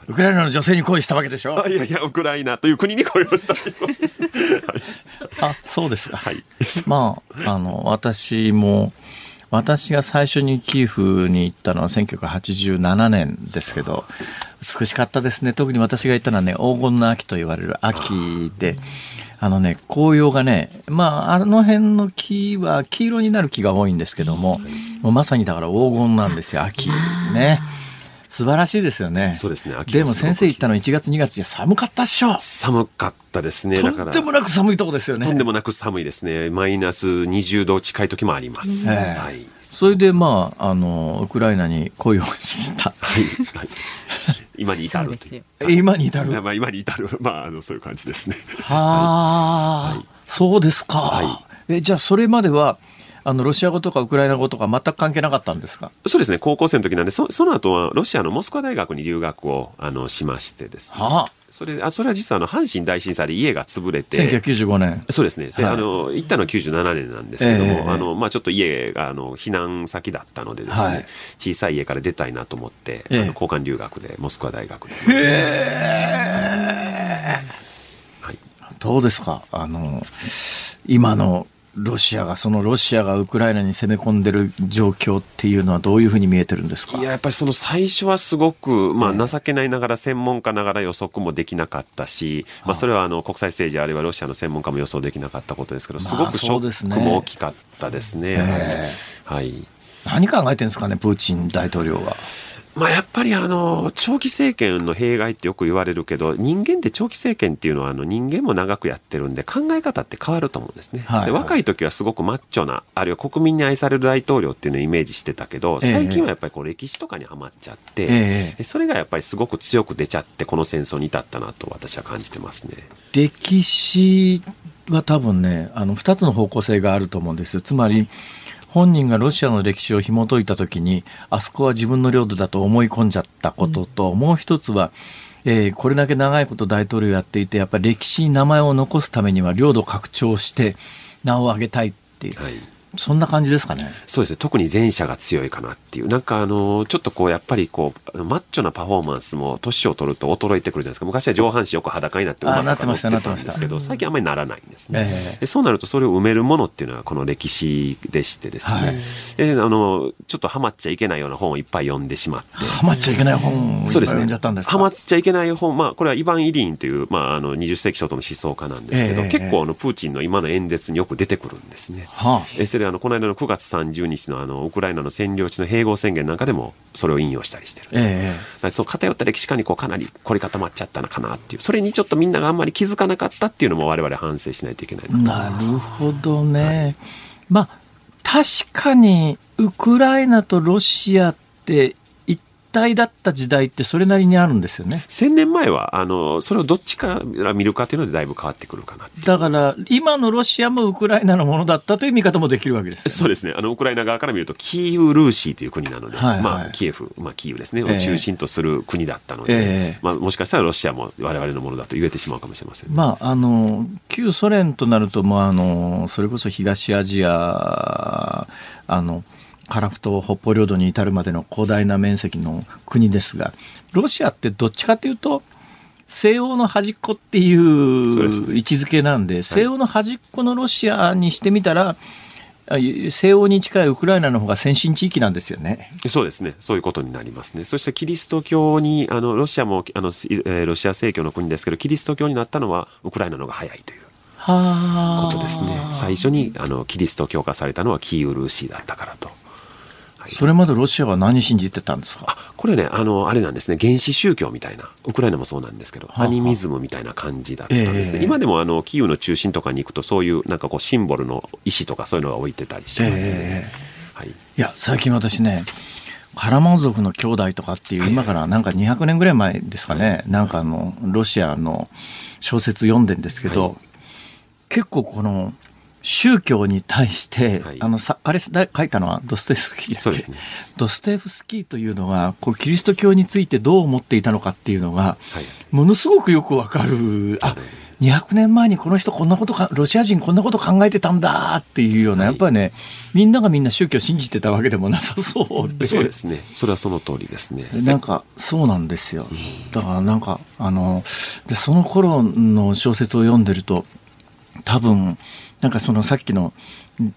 ウクライナの女性に恋したわけでしょ？いやいやウクライナという国に恋をしたということですね、はい、あそうですか。はい。まああの私も私が最初にキーフに行ったのは1987年ですけど、美しかったですね。特に私が行ったのはね、黄金の秋と言われる秋で、あのね、紅葉がね、まあ、あの辺の木は黄色になる木が多いんですけども、もうまさにだから黄金なんですよ、秋。ね。素晴らしいですよね。そうですね。でも先生行ったの1月2月じゃ寒かったっしょ。寒かったですね。とんでもなく寒いとこですよね。とんでもなく寒いですね。マイナス20度近い時もあります。はい。それでまああのウクライナに恋をした。はい。はい今に至る今に至る、まあ、今に至る、まあ、あのそういう感じですね。はあ、はい、そうですか、はい、えじゃあそれまではあのロシア語とかウクライナ語とか全く関係なかったんですか？そうですね。高校生の時なんでそその後はロシアのモスクワ大学に留学をあのしましてですね、はあ、それあそれは実はあの阪神大震災で家が潰れて。1995年。そうですね、はい、あの行ったのは97年なんですけども、えー、あのまあ、ちょっと家があの避難先だったのでですね、はい、小さい家から出たいなと思って、えー、あの交換留学でモスクワ大学でへえ、はい、どうですか？あの今のロシアが、そのロシアがウクライナに攻め込んでる状況っていうのはどういうふうに見えてるんですか？いや、やっぱりその最初はすごく、まあ、情けないながら専門家ながら予測もできなかったし、まあ、それはあの国際政治あるいはロシアの専門家も予想できなかったことですけど、すごくショックも大きかったですね。はい。何考えてるんですかね、プーチン大統領は。まあ、やっぱりあの長期政権の弊害ってよく言われるけど人間って長期政権っていうのはあの人間も長くやってるんで考え方って変わると思うんですね、はいはい、で若い時はすごくマッチョなあるいは国民に愛される大統領っていうのをイメージしてたけど最近はやっぱりこう歴史とかにはまっちゃって、ええ、それがやっぱりすごく強く出ちゃってこの戦争に至ったなと私は感じてますね。歴史は多分ねあの2つの方向性があると思うんですよ。つまり本人がロシアの歴史を紐解いた時にあそこは自分の領土だと思い込んじゃったことと、うん、もう一つはえー、これだけ長いこと大統領やっていてやっぱり歴史に名前を残すためには領土拡張して名を上げたいっていう、はい、そんな感じですかね。そうですね。特に前者が強いかなっていう。なんかあの、ちょっとこう、やっぱりこう、マッチョなパフォーマンスも年を取ると衰えてくるじゃないですか。昔は上半身よく裸になって馬とか乗ってたんですけど、最近あんまりならないんですね、えー、で。そうなるとそれを埋めるものっていうのはこの歴史でしてですね。はい、えー、あの、ちょっとハマっちゃいけないような本をいっぱい読んでしまって。ハマっちゃいけない本をそうですね。ハマっちゃいけない本、まあ、これはイヴァン・イリーンという、まあ、あの、20世紀初頭の思想家なんですけど、えー、結構あの、プーチンの今の演説によく出てくるんですね。はあ、えそしてあのこの間の9月30日のあのウクライナの占領地の併合宣言なんかでもそれを引用したりしてる、ええ、その偏った歴史観にこうかなり凝り固まっちゃったのかなっていう。それにちょっとみんながあんまり気づかなかったっていうのも我々反省しないといけないなるほどね、はい、まあ確かにウクライナとロシアって体だった時代ってそれなりにあるんですよね。1000年前は、あの、それをどっちから見るかというのでだいぶ変わってくるかなだから、今のロシアもウクライナのものだったという見方もできるわけです、ね、そうですね。あの、ウクライナ側から見ると、キーウ・ルーシーという国なので、はい。はい、まあ、キエフ、まあ、キーウですね、を中心とする国だったので、えー、まあ、もしかしたらロシアも我々のものだと言えてしまうかもしれません、ね、まあ、あの、旧ソ連となると、まあ、あの、それこそ東アジア、あの、樺太北方領土に至るまでの広大な面積の国ですがロシアってどっちかというと西欧の端っこっていう位置づけなんで、ね、西欧の端っこのロシアにしてみたら、西欧に近いウクライナの方が先進地域なんですよね。そうですね。そういうことになりますね。そしてキリスト教に、あの、ロシアも、あの、えー、ロシア正教の国ですけど、キリスト教になったのはウクライナの方が早いという。ことですね。最初にあのキリスト教化されたのはキーウルーシーだったからと。それまでロシアは何信じてたんですか？これね、あの、あれなんですね、原始宗教みたいな、ウクライナもそうなんですけど、アニミズムみたいな感じだったんですね。えー、今でもあの、キーウの中心とかに行くと、そういうなんかこう、シンボルの石とかそういうのが置いてたりしますね。えー、はい、いや、最近私ね、カラマン族の兄弟とかっていう、今からなんか200年ぐらい前ですかね、なんかあの、ロシアの小説読んでんですけど、結構この、宗教に対して、はい、あのさあれ書いたのはドストエフスキーだっけ、ね、ドストエフスキーというのはこうキリスト教についてどう思っていたのかっていうのが、はい、ものすごくよくわかる。あ200年前にこの人こんなことかロシア人こんなこと考えてたんだっていうような、はい、やっぱりねみんながみんな宗教を信じてたわけでもなさそうで。そうですね。それはその通りですね。なんかそうなんですよ、だからなんかあのでその頃の小説を読んでると多分なんかそのさっきの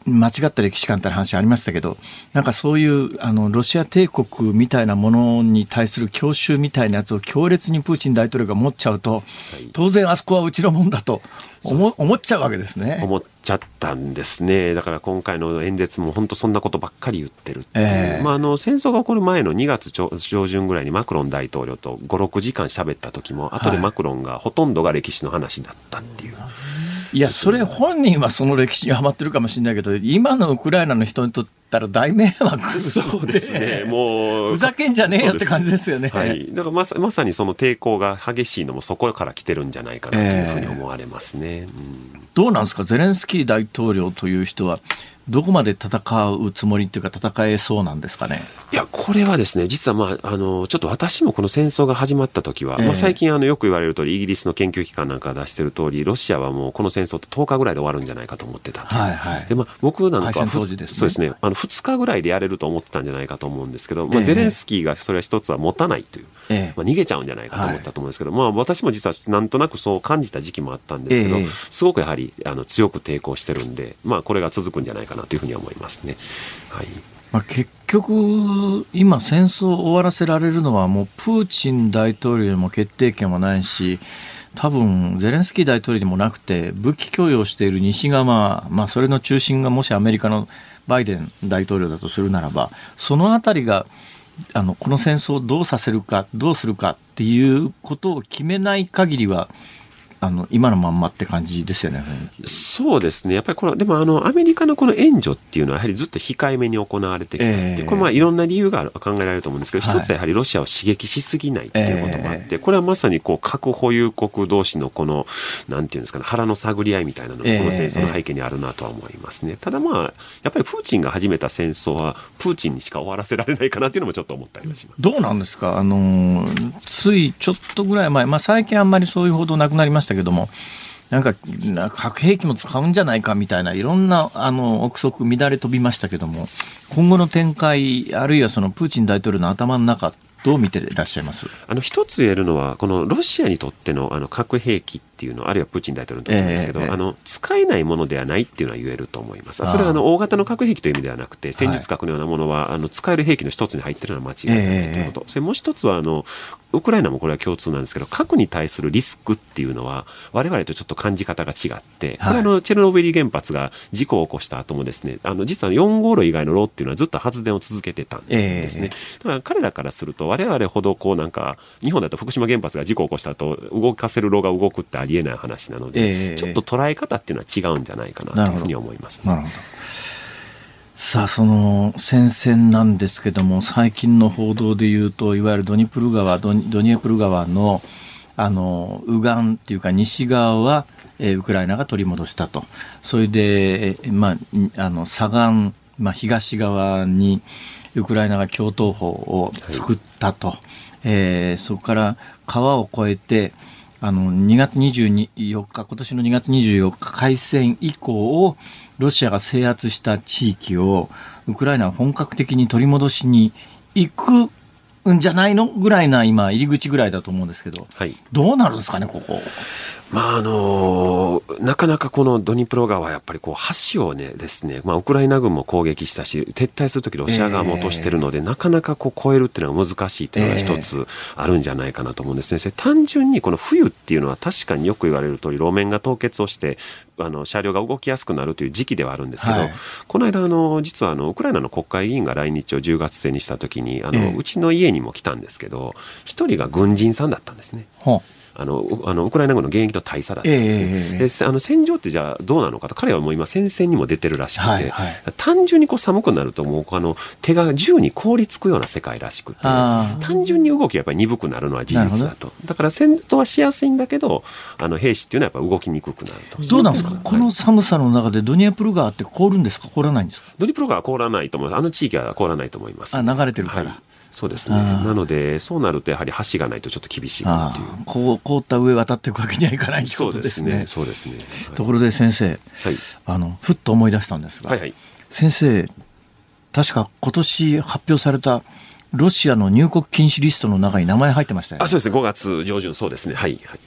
間違った歴史観って話ありましたけどなんかそういうあのロシア帝国みたいなものに対する郷愁みたいなやつを強烈にプーチン大統領が持っちゃうと、当然あそこはうちのもんだと思思っちゃうわけですね。思っちゃったんですね。だから今回の演説も本当そんなことばっかり言ってるっていう、えー、まあ、あの戦争が起こる前の2月上旬ぐらいにマクロン大統領と56時間喋った時も後でマクロンがほとんどが歴史の話だったっていう。はいいや、それ本人はその歴史にはまってるかもしれないけど、今のウクライナの人にとったら大迷惑そうですね。もう。ふざけんじゃねえよって感じですよね。はい。だからまさまさにその抵抗が激しいのもそこから来てるんじゃないかなというふうに思われますね。えーうん、どうなんですか？ゼレンスキー大統領という人は、どこまで戦うつもりっていうか戦えそうなんですかね？いやこれはですね実はまああのちょっと私もこの戦争が始まった時は、えー、まあ、最近あのよく言われる通りイギリスの研究機関なんかが出してる通りロシアはもうこの戦争って10日ぐらいで終わるんじゃないかと思ってたはいはい、でまあ、僕なんか、ね、そうですねあの2日ぐらいでやれると思ってたんじゃないかと思うんですけど、まあ、ゼレンスキーがそれは一つは持たないという、えー、まあ、逃げちゃうんじゃないかと思ってたと思うんですけど、はい、まあ、私も実はなんとなくそう感じた時期もあったんですけど、えー、すごくやはりあの強く抵抗してるんで、まあ、これが続くんじゃないかかなというふうに思います。ね。はいまあ、結局、今、戦争を終わらせられるのは、もうプーチン大統領にも決定権はないし、多分ゼレンスキー大統領にもなくて、武器供与している西側、まあ、それの中心がもしアメリカのバイデン大統領だとするならば、そのあたりがあのこの戦争をどうさせるか、どうするかっていうことを決めない限りは、あの今のまんまって感じですよねそうですね、やっぱりこれ、でもあのアメリカのこの援助っていうのは、やはりずっと控えめに行われてきたって、えー、これ、まあいろんな理由が考えられると思うんですけど、はい、一つはやはりロシアを刺激しすぎないっていうこともあって、えー、これはまさにこう核保有国同士のこの、なんていうんですかね、腹の探り合いみたいなのが、この戦争の背景にあるなとは思いますね。ただまあ、やっぱりプーチンが始めた戦争は、プーチンにしか終わらせられないかなっていうのもちょっと思ったりはします。どうなんですか、あのついちょっとぐらい前、まあ、最近あんまりそういう報道なくなりましたけども、なんか核兵器も使うんじゃないかみたいないろんなあの憶測乱れ飛びましたけども今後の展開あるいはそのプーチン大統領の頭の中どう見ていらっしゃいます？あの一つ言えるのは、このロシアにとってのあの核兵器っていうのは、あるいはプーチン大統領にとってですけど、えー、あの使えないものではないっていうのは言えると思います。それはあの大型の核兵器という意味ではなくて、戦術核のようなものは、あの使える兵器の一つに入っているのは間違いないということ。えー、それもう一つはあのウクライナもこれは共通なんですけど、核に対するリスクっていうのは、我々とちょっと感じ方が違って、これあの、チェルノブイリ原発が事故を起こした後もですね、あの、実は4号炉以外の炉っていうのはずっと発電を続けてたんですね。えー、だから彼らからすると、我々ほどこうなんか、日本だと福島原発が事故を起こした後、動かせる炉が動くってありえない話なので、えー、ちょっと捉え方っていうのは違うんじゃないかなというふうに思います、ね、なるほど。さあその戦線なんですけども最近の報道でいうといわゆるドニプル川ドニエプル川のあの右岸っていうか西側は、えー、ウクライナが取り戻したと。それで、まあ、あの左岸、まあ、東側にウクライナが共闘法を作ったと、はい、えー、そこから川を越えてあの2月24日今年の2月24日開戦以降ロシアが制圧した地域をウクライナは本格的に取り戻しに行くんじゃないのぐらいな今入り口ぐらいだと思うんですけど、はい、どうなるんですかねここ。まああのなかなかこのドニプロ川はやっぱりこう橋をねですね、まあ、ウクライナ軍も攻撃したし撤退するときロシア側も落としてるので、えー、なかなかこう越えるっていうのは難しいというのが一つあるんじゃないかなと思うんですね。えー、単純にこの冬っていうのは確かによく言われる通り路面が凍結をしてあの車両が動きやすくなるという時期ではあるんですけど、はい、この間あの実はあのウクライナの国会議員が来日を10月末にした時にあの、えー、うちの家にも来たんですけど一人が軍人さんだったんですね。あのあのウクライナ軍の現役の大佐だったんですね、えー、であの戦場ってじゃあどうなのかと彼はもう今戦線にも出てるらしくて、はい。はい、単純にこう寒くなるともうあの手が銃に凍りつくような世界らしくて単純に動きがやっぱり鈍くなるのは事実だと。だから戦闘はしやすいんだけどあの兵士っていうのはやっぱ動きにくくなると。どうなんですか、はい、この寒さの中でドニエプル川って凍るんですか？凍らないんですか？ドニエプル川は凍らないと思います。あの地域は凍らないと思います。あ流れてるから、はいそうですね。なので、そうなるとやはり橋がないとちょっと厳しいかなという。こう、凍った上渡っていくわけにはいかないということですね。そうですね。すねところで先生、はい、あの、ふっと思い出したんですが、はいはい、先生、確か今年発表されたロシアの入国禁止リストの中に名前入ってましたよ、ね、あ、そうですね。5月上旬、そうですね。はい。はい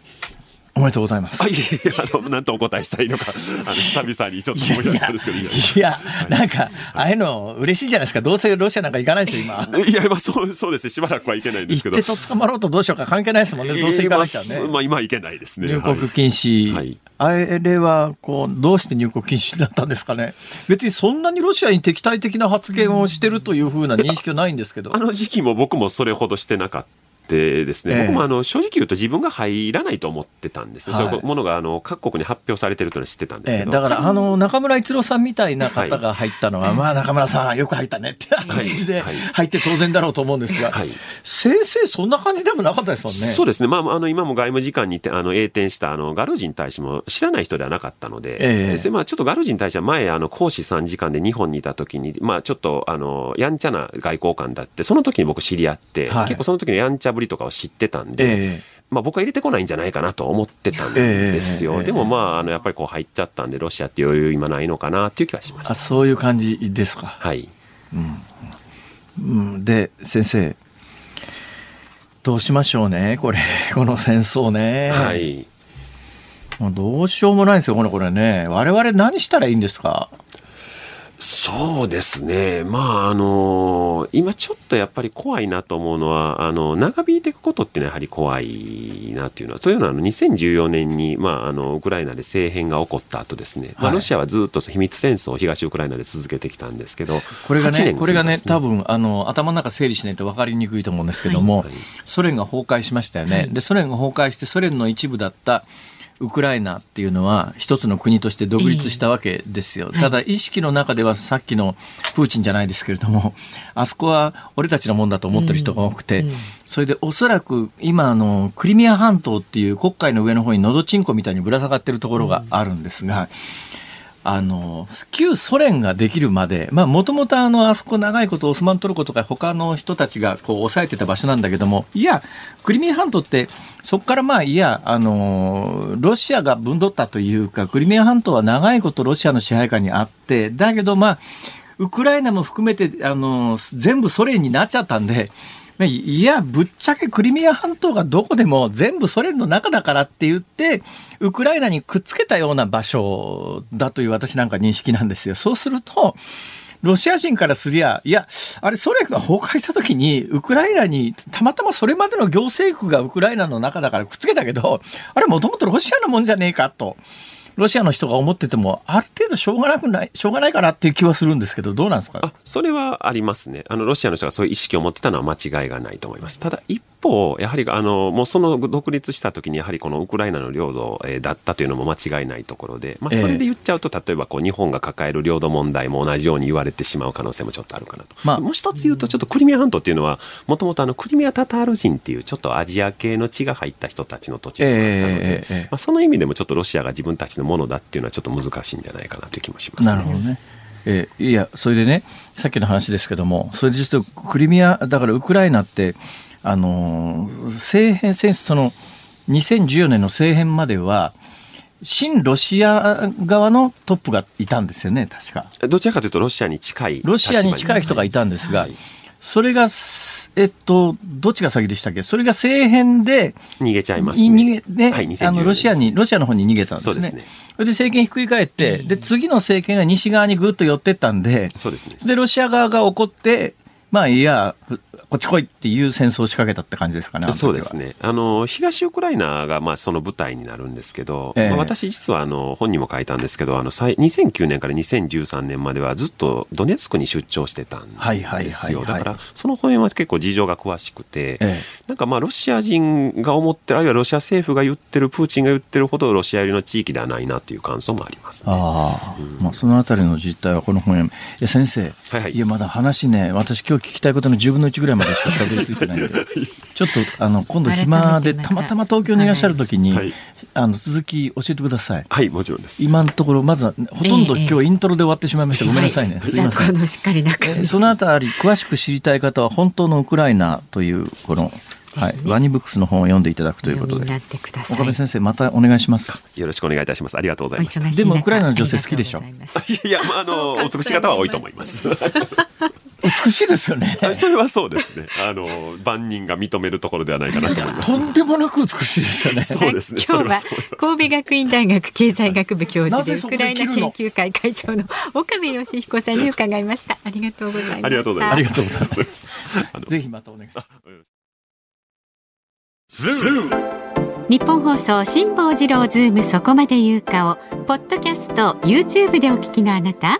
おめでとうございます。あ、いえあの、なんとお答えしたいのか、あの、久々にちょっと思い出したんですけど、いや、いやなんか、ああいうの嬉しいじゃないですか。どうせロシアなんか行かないでしょ、今。いや、まあ、そう、そうですね。しばらくはいけないんですけど。行ってと捕まろうとどうしようか関係ないですもんね。どうせ行かなきゃね。まあ、今はいけないですね。入国禁止。はい。あれは、こう、どうして入国禁止になったんですかね。別にそんなにロシアに敵対的な発言をしてるというふうな認識はないんですけど。あの時期も僕もそれほどしてなかった。ってですね、えー、僕もあの正直言うと自分が入らないと思ってたんです、はい、そういうものがあの各国に発表されてるというのは知ってたんですけど、えー、だからあの中村逸郎さんみたいな方が入ったのは、はい、まあ中村さんよく入ったねって感じで入って当然だろうと思うんですが、はい、先生そんな感じでもなかったですもんね。そうですね、まあ、あの今も外務次官にあの栄転したあのガルジン大使も知らない人ではなかったので、えー、まあ、ちょっとガルジン大使は前あの講師3時間で日本にいた時に、まあ、ちょっとあのやんちゃな外交官だってその時に僕知り合って、結構その時のやんちゃぶりとかを知ってたんで、えー、まあ、僕は入れてこないんじゃないかなと思ってたんですよ、えー、でもまああのやっぱりこう入っちゃったんでロシアって余裕今ないのかなっていう気はしましあそういう感じですか。はい、うん、で先生。どうしましょうねこれ。この戦争ね。はい。もうどうしようもないですよこれこれね。我々何したらいいんですか？そうですね。まあ、あの、今ちょっとやっぱり怖いなと思うのは、あの、長引いていくことっていうのはやはり怖いなっていうのは、というのは、あの、2014年に、まあ、あの、ウクライナで政変が起こった後ですね、まあ、ロシアはずっと秘密戦争を東ウクライナで続けてきたんですけど、これがね、ねこれがね、多分、あの、頭の中整理しないと分かりにくいと思うんですけども、はい、ソ連が崩壊しましたよね。はい、で、ソ連が崩壊して、ソ連の一部だった、ウクライナっていうのは一つの国として独立したわけですよ。ただ意識の中ではさっきのプーチンじゃないですけれども、あそこは俺たちのもんだと思ってる人が多くて、それでおそらく今あのクリミア半島っていう黒海の上の方にのどちんこみたいにぶら下がってるところがあるんですが、あの、旧ソ連ができるまで、まあ、もともとあの、あそこ長いことオスマントルコとか他の人たちがこう、抑えてた場所なんだけども、いや、クリミア半島って、そこからまあ、いや、あの、ロシアが分取ったというか、クリミア半島は長いことロシアの支配下にあって、だけどまあ、ウクライナも含めて、あの、全部ソ連になっちゃったんで、いや、ぶっちゃけクリミア半島がどこでも全部ソ連の中だからって言って、ウクライナにくっつけたような場所だという私なんか認識なんですよ。そうすると、ロシア人からすりゃ、いや、あれ、ソ連が崩壊した時に、ウクライナに、たまたまそれまでの行政区がウクライナの中だからくっつけたけど、あれ、もともとロシアのもんじゃねえかと。ロシアの人が思ってても、ある程度しょうがなくない、しょうがないかなっていう気はするんですけど、どうなんですか？あそれはありますね。あの、ロシアの人がそういう意識を持ってたのは間違いがないと思います。ただ、一方、やはり、あの、もうその独立した時に、やはりこのウクライナの領土、えー、だったというのも間違いないところで、まあ、それで言っちゃうと、えー、例えばこう、日本が抱える領土問題も同じように言われてしまう可能性もちょっとあるかなと。まあ、もう一つ言うと、ちょっとクリミア半島っていうのは、もともとあの、クリミアタタール人っていう、ちょっとアジア系の血が入った人たちの土地があったので、えー、まあ、その意味でもちょっとロシアが自分たちのものだっていうのは、ちょっと難しいんじゃないかなという気もします、ね、なるほどね。えー、いや、それでね、さっきの話ですけども、それでちょっとクリミア、だからウクライナって、あの、政変戦その、2014年の政変までは、親ロシア側のトップがいたんですよね、確か。どちらかというと、ロシアに近い。ロシアに近い人がいたんですが、はい、それが、えっと、どっちが先でしたっけ？それが政変で、逃げちゃいますね。逃げ、ね、はい、あの、ロシアに、ロシアの方に逃げたんですね。そうですね。それで政権ひっくり返って、で、次の政権が西側にぐっと寄ってったんで、そうですね。で、ロシア側が怒って、まあいや、こっち来いっていう戦争を仕掛けたって感じですかね。そうですね。あの、東ウクライナがまあその舞台になるんですけど、えー、まあ、私実はあの本にも書いたんですけど、あの2009年から2013年まではずっとドネツクに出張してたんですよ。だからその辺は結構事情が詳しくて、えー、なんかまあロシア人が思ってる、あるいはロシア政府が言ってる、プーチンが言ってるほどロシア寄りの地域ではないなという感想もあります、ね、あ、うん、まあそのあたりの実態はこの本や、先生、はいはい、いやまだ話ね、私今日聞きたいことの10分の1ぐらいまでしかたどり着いてないんで。ちょっとあの今度暇でたまたま東京にいらっしゃる時に、はい、あの続き教えてください。はいもちろんです。今のところまずはほとんど今日イントロで終わってしまいました、ごめんなさいね、すみません。しっかりなそのあたり詳しく知りたい方は本当のウクライナというこのはい、ワニブックスの本を読んでいただくということで。岡部先生、またお願いします。よろしくお願いいたします。ありがとうございます。でも、ウクライナの女性好きでしょ。いや、まあ、あの、お尽くし方は多いと思います。美しいですよね。それはそうですね。あの万人が認めるところではないかなと思います。とんでもなく美しいですよね。そうですね。今日は神戸学院大学経済学部教授でウクライナ研究会会長の岡部義彦さんに伺いました。ありがとうございます。ありがとうございます。ありがとうございます。ぜひまたお願いします。ニッポン放送辛坊治郎ズームそこまで言うかをポッドキャスト YouTube でお聞きのあなた。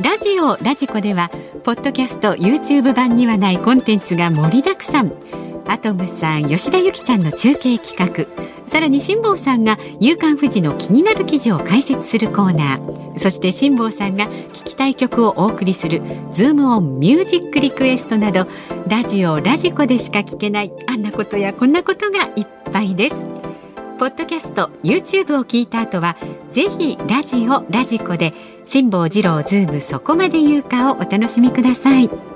ラジオラジコではポッドキャスト YouTube 版にはないコンテンツが盛りだくさん。アトムさん吉田由紀ちゃんの中継企画。さらに辛坊さんが「夕刊富士」の気になる記事を解説するコーナー。そして辛坊さんが聞きたい曲をお送りする「ズームオンミュージックリクエストなどラジオラジコでしか聞けないあんなことやこんなことがいっぱいです。ポッドキャスト YouTube を聞いた後はぜひラジオラジコで辛坊治郎ズームそこまで言うかをお楽しみください。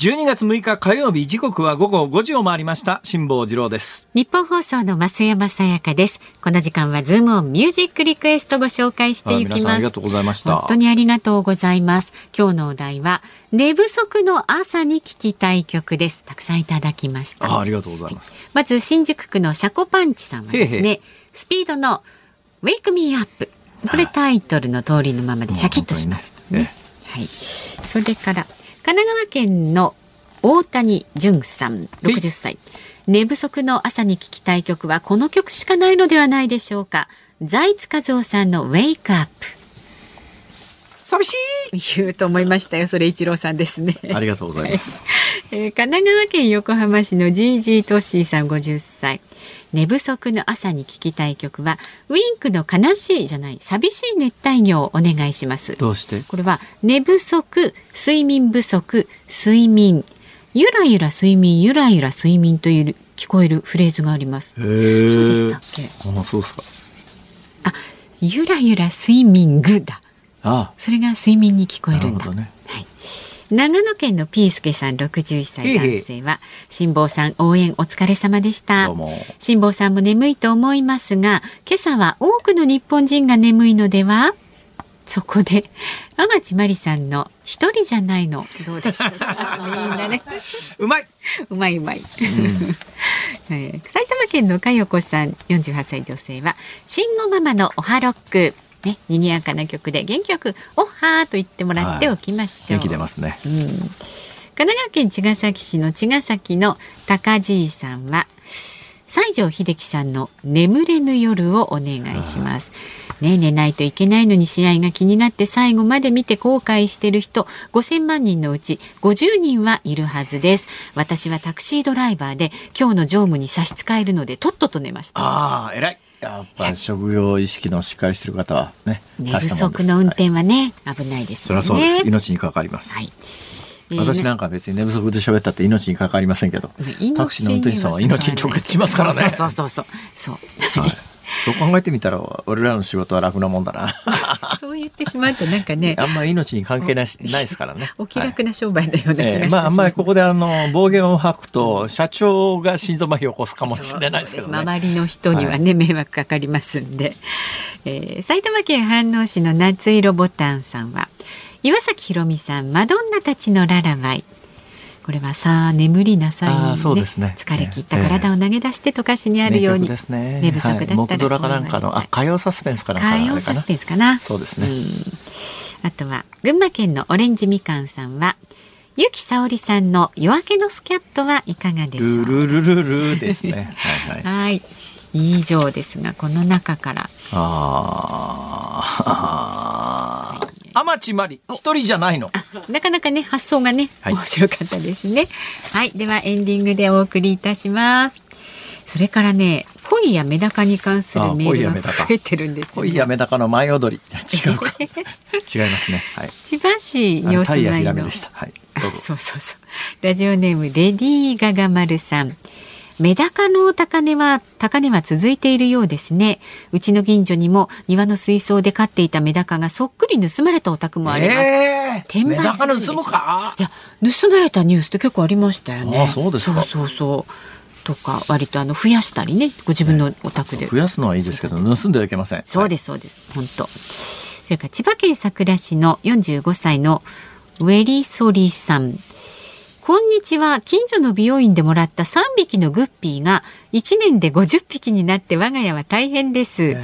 12月6日火曜日時刻は午後5時を回りました。辛坊治郎です。日本放送の増山さやかです。この時間はズームオンミュージックリクエストご紹介していきます。ありがとうございました。本当にありがとうございます。今日のお題は寝不足の朝に聞きたい曲です。たくさんいただきました。ありがとうございます、はい、まず新宿区のシャコパンチさんはですねへへスピードのウェイクミーアップこれタイトルの通りのままでシャキッとします、ね、はい。それから神奈川県の大谷淳さん60歳。寝不足の朝に聞きたい曲はこの曲しかないのではないでしょうか。財津和夫さんのウェイクアップ寂しい。言うと思いましたよそれ一郎さんですね。ありがとうございます、えー、神奈川県横浜市のジージートッシーさん50歳寝不足の朝に聞きたい曲はウィンクの悲しいじゃない寂しい熱帯魚をお願いしますどうして？これは寝不足睡眠不足睡眠ゆらゆら睡眠ゆらゆら睡眠という聞こえるフレーズがあります。そうでしたっけ？あ、そうですか。ゆらゆらスイミングだ。ああそれが睡眠に聞こえるんだ。ね、はい。長野県のピースケさん61歳男性は辛坊さん応援お疲れ様でした。辛坊さんも眠いと思いますが今朝は多くの日本人が眠いのでは？そこで天地真理さんの一人じゃないのどうでしょうか？いいんだねうまい。うまいうまい、うん。えー、埼玉県の佳代子さん48歳女性は慎吾ママのおはロックね、賑やかな曲で元気よくおはーと言ってもらっておきましょう。元気出ますね。うん。神奈川県茅ヶ崎市の茅ヶ崎の高爺さんは西城秀樹さんの眠れぬ夜をお願いします。ね寝ないといけないのに試合が気になって最後まで見て後悔してる人5000万人のうち50人はいるはずです。私はタクシードライバーで今日の乗務に差し支えるのでとっとと寝ました。ああ、偉い。やっぱり職業意識のしっかりしてる方はね寝不足の運転はね、はい、危ないですよねそれはそうです命に関わります、はい私なんか別に寝不足で喋ったって命に関わりませんけど、タクシーの運転手さんは命に直結しますからね。そうそうそうそう。はい、そう考えてみたら俺らの仕事は楽なもんだな。そう言ってしまうとなんかね。あんま命に関係ないないですからね。お気楽な商売だよね。はいえー、まああんまりここであの暴言を吐くと社長が心臓麻痺を起こすかもしれないですけどね。周りの人にはね、迷惑かかりますんで。えー、埼玉県飯能市の夏色ボタンさんは。岩崎宏美さんマドンナたちのララバイ。これはさあ眠りなさい、ね、そうですね。疲れ切った体を投げ出してと歌詞にあるように、ね、寝不足だったら、はい、なんかのあ火曜サスペンスかな火曜サスペンスかな？そうですね。あとは群馬県のオレンジみかんさんはゆきさおりさんの夜明けのスキャットはいかがでしょう？ルルルルルですね。はい以上ですがこの中から。ああ天地真理一人じゃないの。なかなかね発想がね、はい、面白かったですね。はい。ではエンディングでお送りいたします。それからね恋やメダカに関するメールが増えてるんです、ね、恋やメダカの舞踊り。違うか。違いますね、はい、千葉市にお住まいの、はい、そうそうそう。ラジオネームレディーガガマルさんメダカの高値は高値は続いているようですね。うちの近所にも庭の水槽で飼っていたメダカがそっくり盗まれたお宅もあります、えー、メダカ盗むか？いや盗まれたニュースって結構ありましたよね。あそうですそうそうそう。とか割とあの増やしたりねご自分のお宅で、増やすのはいいですけど盗んではいけません。そうですそうです。本当。それから千葉県佐倉市の45歳のウェリソリさんこんにちは。近所の美容院でもらった3匹のグッピーが1年で50匹になって我が家は大変です。グッ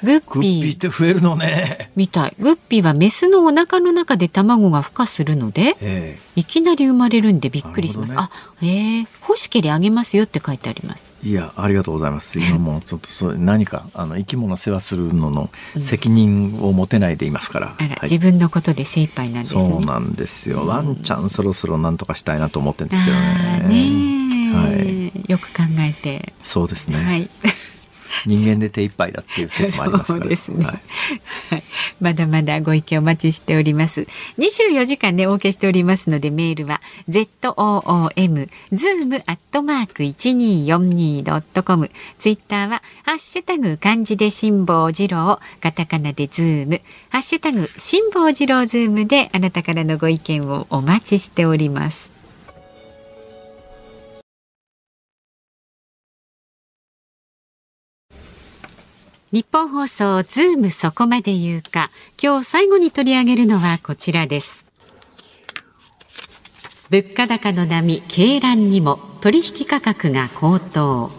ピー。グッピーって増えるのね。みたい。グッピーはメスのお腹の中で卵が孵化するので、いきなり生まれるんでびっくりします。ね、あ、ええ欲しければあげますよって書いてあります。いや、ありがとうございます。今もちょっとそう何かあの生き物世話するのの責任を持てないでいますから。うん、あら、はい、自分のことで精一杯なんですね。そうなんですよ。ワンちゃんそろそろなんとかしたいなと思ってるんですけどね。はい、よく考えて。そうですね。はい。人間で手一杯だっていう説もありますから、ね。はい、まだまだご意見お待ちしております。24時間で、ね、お受けしておりますのでメールは zoom zoom アットマーク 1242.com ツイッターはハッシュタグ漢字で辛坊治郎カタカナでズーム。ハッシュタグ辛坊治郎ズームであなたからのご意見をお待ちしております日本放送ズームそこまで言うか。今日最後に取り上げるのはこちらです。物価高の波鶏卵にも取引価格が高騰。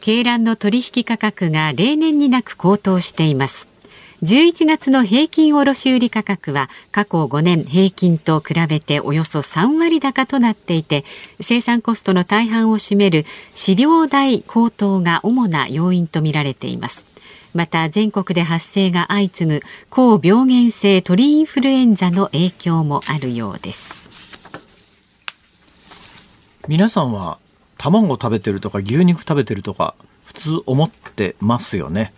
鶏卵の取引価格が例年になく高騰しています。11月の平均卸売価格は過去5年平均と比べておよそ3割高となっていて生産コストの大半を占める飼料代高騰が主な要因とみられています。また全国で発生が相次ぐ高病原性鳥インフルエンザの影響もあるようです。皆さんは卵食べてるとか牛肉食べてるとか普通思ってますよね。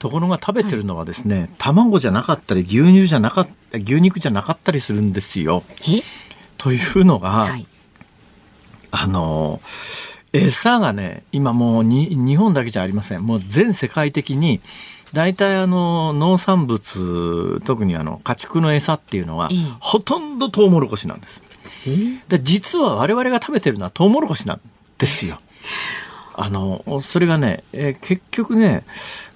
ところが食べてるのはですね、はい、卵じゃなかったり牛乳じゃなかった牛肉じゃなかったりするんですよ。というのが、はい、あの餌がね今もうに日本だけじゃありませんもう全世界的に大体あの農産物特にあの家畜の餌っていうのは、ほとんどトウモロコシなんです。で実は我々が食べてるのはトウモロコシなんですよ。あのそれがね、えー、結局ね、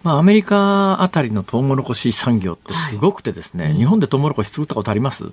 まあ、アメリカあたりのトウモロコシ産業ってすごくてですね、はい、日本でトウモロコシ作ったことあります？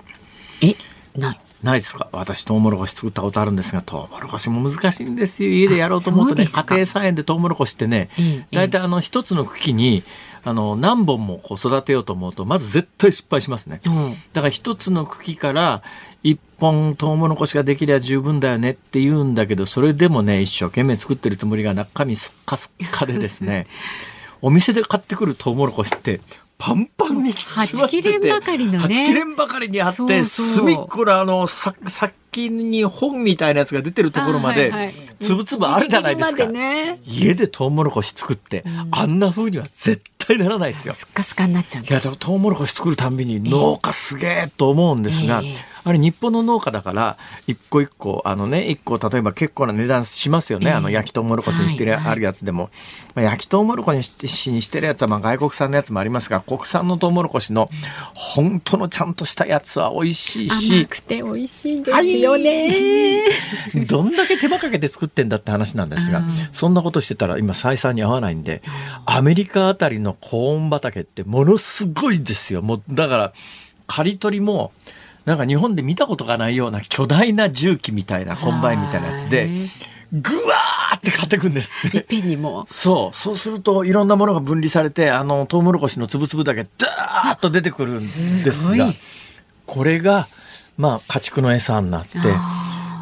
えない。ないですか？私トウモロコシ作ったことあるんですがトウモロコシも難しいんですよ。家でやろうと思うとね家庭菜園でトウモロコシってね大体、あの一つの茎にあの何本もこう育てようと思うとまず絶対失敗しますね、うん、だから一つの茎から一本トウモロコシができりゃ十分だよねって言うんだけどそれでもね一生懸命作ってるつもりが中身すっかすっかでですね お店で買ってくるトウモロコシってパンパンに詰まっててばかりのね。切れんばかりにあって隅っこのあのさ先に本みたいなやつが出てるところまでつぶつぶあるじゃないですか、ね、家でトウモロコシ作って、うん、あんな風には絶対ならないですよ。すっかすかになっちゃう。いやでもトウモロコシ作るたんびに農家すげえと思うんですが、えーあれ日本の農家だから一個一個あのね一個例えば結構な値段しますよね、えー、あの焼きとうもろこしにしてる、あるやつでも、まあ、焼きとうもろこしにしてるやつはまあ外国産のやつもありますが国産のとうもろこしの本当のちゃんとしたやつは美味しいし甘くて美味しいんですよね、どんだけ手間かけて作ってんだって話なんですが、そんなことしてたら今採算に合わないんでアメリカあたりのコーン畑ってものすごいですよもうだから刈り取りもなんか日本で見たことがないような巨大な重機みたいなコンバインみたいなやつで、ぐわーって買ってくんです、ね。いっぺんにも。そう。そうするといろんなものが分離されて、あの、トウモロコシのつぶつぶだけダーッと出てくるんですが、これが、まあ、家畜の餌になって、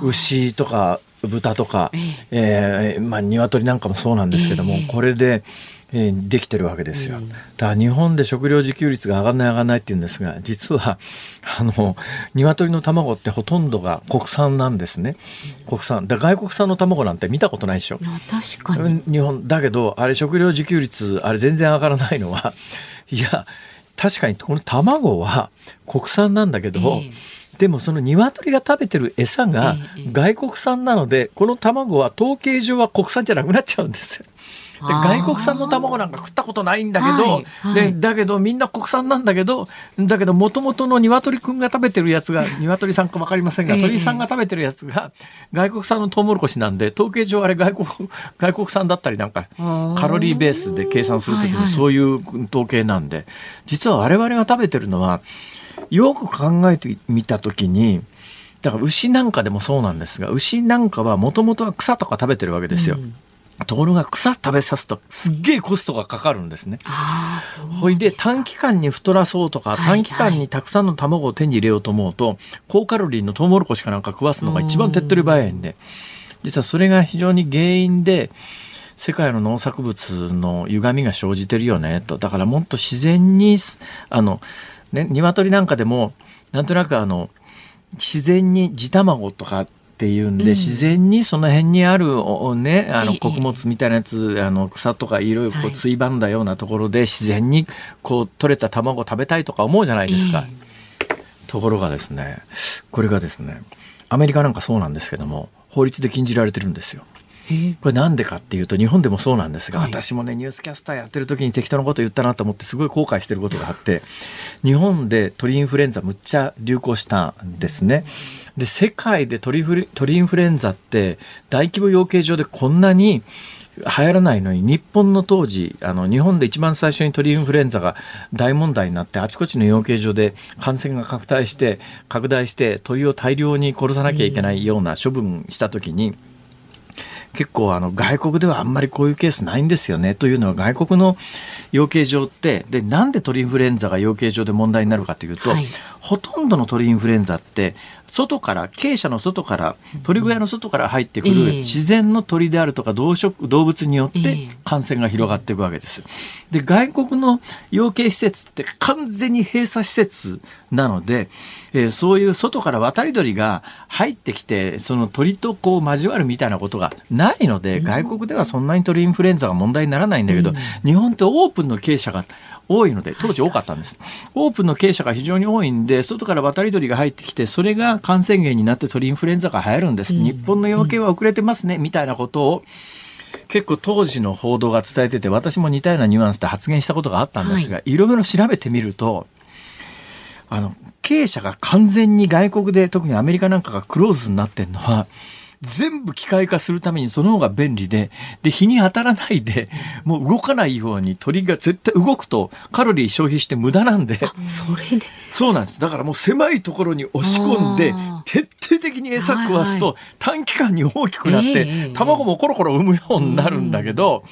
牛とか豚とか、えー、まあ、鶏なんかもそうなんですけども、これで、えー、できてるわけですよ。だから日本で食料自給率が上がらない上がらないって言うんですが実はあの鶏の卵ってほとんどが国産なんですね。国産。だ外国産の卵なんて見たことないでしょ。確かに。日本だけどあれ食料自給率あれ全然上がらないのはいや確かにこの卵は国産なんだけど、えーでもその鶏が食べてる餌が外国産なので、この卵は統計上は国産じゃなくなっちゃうんですよ。で外国産の卵なんか食ったことないんだけど、はいはい、でだけどみんな国産なんだけどだけどもともとの鶏くんが食べてるやつが 鶏さんか分かりませんが、鳥さんが食べてるやつが外国産のトウモロコシなんで統計上あれ外国 外国産だったりなんかカロリーベースで計算する時にそういう統計なんで、実は我々が食べてるのはよく考えてみた時にだから牛なんかでもそうなんですが牛なんかはもともとは草とか食べてるわけですよ。うんところが草食べさすとすっげえコストがかかるんですね。ほいで短期間に太らそうとか、短期間にたくさんの卵を手に入れようと思うと、高カロリーのトウモロコシかなんか食わすのが一番手っ取り早いんで、実はそれが非常に原因で、世界の農作物の歪みが生じてるよねと。だからもっと自然に、あの、ね、鶏なんかでも、なんとなくあの、自然に地卵とかっていうんで、うん、自然にその辺にあるねあの穀物みたいなやつ、あの草とかいろいろこうついばんだようなところで、自然にこう取れた卵を食べたいとか思うじゃないですか。ところがですねこれがですねアメリカなんかそうなんですけども法律で禁じられてるんですよ。これなんでかっていうと日本でもそうなんですが、はい、私もねニュースキャスターやってる時に適当なこと言ったなと思ってすごい後悔してることがあって日本で鳥インフルエンザむっちゃ流行したんですね。で世界で鳥鳥インフルエンザって大規模養鶏場でこんなに流行らないのに日本の当時あの日本で一番最初に鳥インフルエンザが大問題になってあちこちの養鶏場で感染が拡大して拡大して鳥を大量に殺さなきゃいけないような処分した時に。結構あの外国ではあんまりこういうケースないんですよねというのは外国の養鶏場ってでなんで鳥インフルエンザが養鶏場で問題になるかというと、はい、ほとんどの鳥インフルエンザって外から鶏舎の外から鳥小屋の外から入ってくる自然の鳥であるとか動植動物によって感染が広がっていくわけです。で外国の養鶏施設って完全に閉鎖施設なので、えー、そういう外から渡り鳥が入ってきてその鳥とこう交わるみたいなことがないので外国ではそんなに鳥インフルエンザが問題にならないんだけど、日本ってオープンの鶏舎が多いので当時多かったんです、オープンの傾斜が非常に多いんで外から渡り鳥が入ってきてそれがが感染源になって鳥インフルエンザが流行るんです、うん、日本の養鶏は遅れてますね、みたいなことを結構当時の報道が伝えてて私も似たようなニュアンスで発言したことがあったんですが、はい、いろいろ調べてみるとあの経営者が完全に外国で特にアメリカなんかがクローズになってるのは全部機械化するためにその方が便利で、で、日に当たらないで、もう動かないように鳥が絶対動くとカロリー消費して無駄なんで。それで。そうなんです。だからもう狭いところに押し込んで、徹底的に餌食わすと短期間に大きくなって、卵もコロコロ産むようになるんだけど、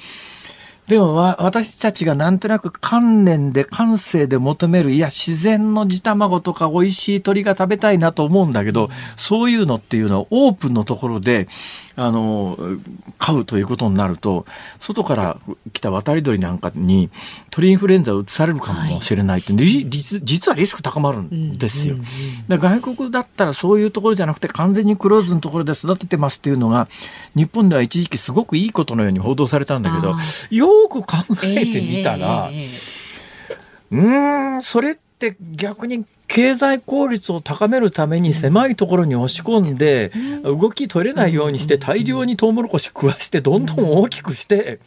でも私たちがなんとなく観念で感性で求めるいや自然の地卵とか美味しい鳥が食べたいなと思うんだけどそういうのっていうのはオープンのところであの飼うということになると外から来た渡り鳥なんかに鳥インフルエンザを移されるかもしれないって、はい、実はリスク高まるんですよ。外国だったらそういうところじゃなくて完全にクローズのところで育ててますっていうのが日本では一時期すごくいいことのように報道されたんだけどよく考えてみたら、うんそれって逆に経済効率を高めるために狭いところに押し込んで動き取れないようにして大量にトウモロコシ食わしてどんどん大きくして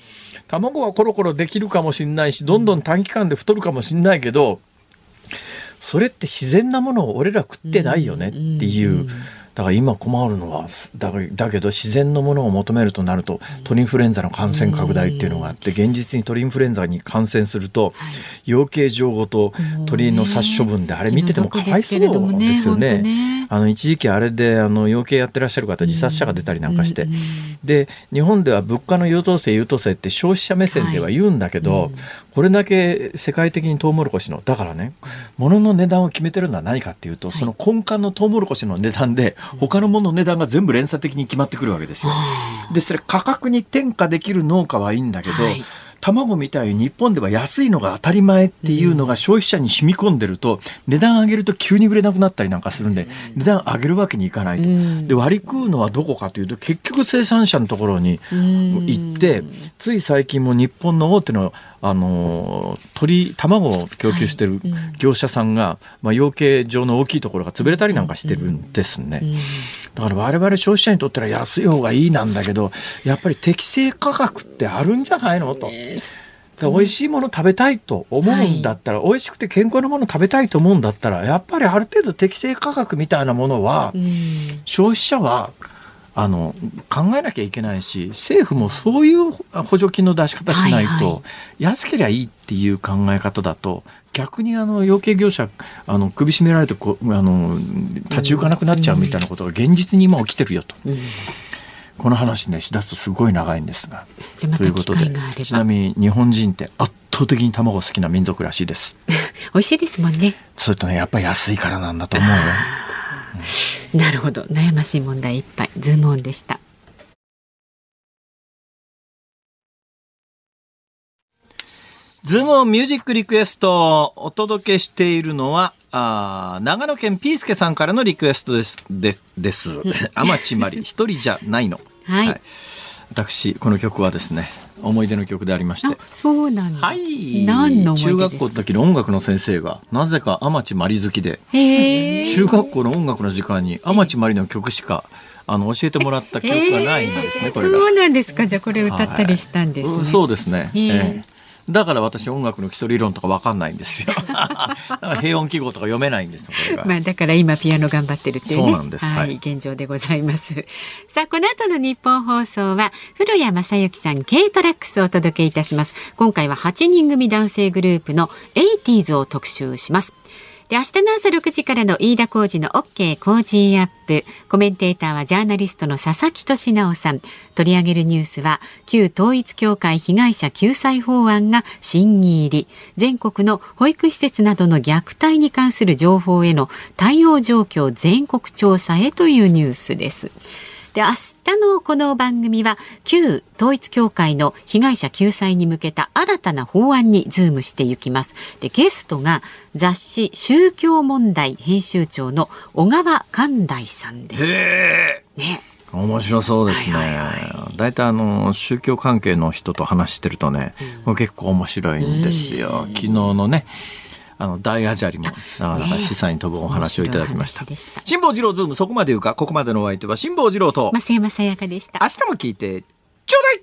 卵はコロコロできるかもしれないしどんどん短期間で太るかもしれないけどそれって自然なものを俺ら食ってないよねっていう。だから今困るのはだだけど自然のものを求めるとなると鳥インフルエンザの感染拡大っていうのがあって現実に鳥インフルエンザに感染すると養鶏場ごと鳥の殺処分であれ見ててもかわいそうですよね。あの一時期あれであの養鶏やってらっしゃる方自殺者が出たりなんかして。で日本では物価の優等生優等生って消費者目線では言うんだけどこれだけ世界的にトウモロコシのだからね物の値段を決めてるのは何かっていうとその根幹のトウモロコシの値段で他のものの値段が全部連鎖的に決まってくるわけですよ。でそれ価格に転嫁できる農家はいいんだけど、はい。卵みたいに日本では安いのが当たり前っていうのが消費者に染み込んでると、値段上げると急に売れなくなったりなんかするんで、値段上げるわけにいかないと。で割り食うのはどこかというと結局生産者のところに行ってつい最近も日本の大手のあの鳥卵を供給してる業者さんが、まあ、養鶏場の大きいところが潰れたりなんかしてるんですね。だから我々消費者にとっては安い方がいいなんだけどやっぱり適正価格ってあるんじゃないのと。美味しいもの食べたいと思うんだったら、はい、美味しくて健康なもの食べたいと思うんだったらやっぱりある程度適正価格みたいなものは、消費者はあの考えなきゃいけないし政府もそういう補助金の出し方しないと、はいはい、安ければいいっていう考え方だと逆にあの養鶏業者あの首絞められてこあの立ち行かなくなっちゃうみたいなことが現実に今起きてるよと。うんこの話ねしだすとすごい長いんですが。じゃまた機会があればちなみに日本人って圧倒的に卵好きな民族らしいです。美味しいですもんね。それとねやっぱり安いからなんだと思うよ。なるほど。悩ましい問題いっぱい。ズームオンでした。ズームオンミュージックリクエストお届けしているのはあ長野県ピースケさんからのリクエストです。でです。天地真理。一人じゃないの、はい、はい、私この曲はですね思い出の曲でありまして。そうなんだ。はい。何の中学校の時の音楽の先生がなぜか天地真理好きで。中学校の音楽の時間に天地真理の曲しかあの教えてもらった記憶がないんですね、これが。そうなんですか？じゃあこれ歌ったりしたんです、ね。はい、そうですね、えー、だから私音楽の基礎理論とかわかんないんですよ。ヘ音記号とか読めないんですまあだから今ピアノ頑張ってるっていう、ね、そうなんです。はい、現状でございます。さあこの後のニッポン放送は古家正亨さん、 K TRACKS をお届けいたします。今回は8人組男性グループの ATEEZ を特集します。で、明日の朝6時からの飯田浩二の OK 工事アップ。コメンテーターはジャーナリストの佐々木俊尚さん。取り上げるニュースは、旧統一教会被害者救済法案が審議入り。全国の保育施設などの虐待に関する情報への対応状況全国調査へというニュースです。で明日のこの番組は旧統一教会の被害者救済に向けた新たな法案にズームしていきます。でゲストが雑誌宗教問題編集長の小川寛大さんです。ね。面白そうですね。大体、あの宗教関係の人と話してるとね、うん、結構面白いんですよ。昨日のね、あの大アジャリもなかなか資産に飛ぶお話をいただきました。辛坊治郎ズームそこまで言うかここまでのお相手は辛坊治郎と増山さやかでした。明日も聞いてちょうだい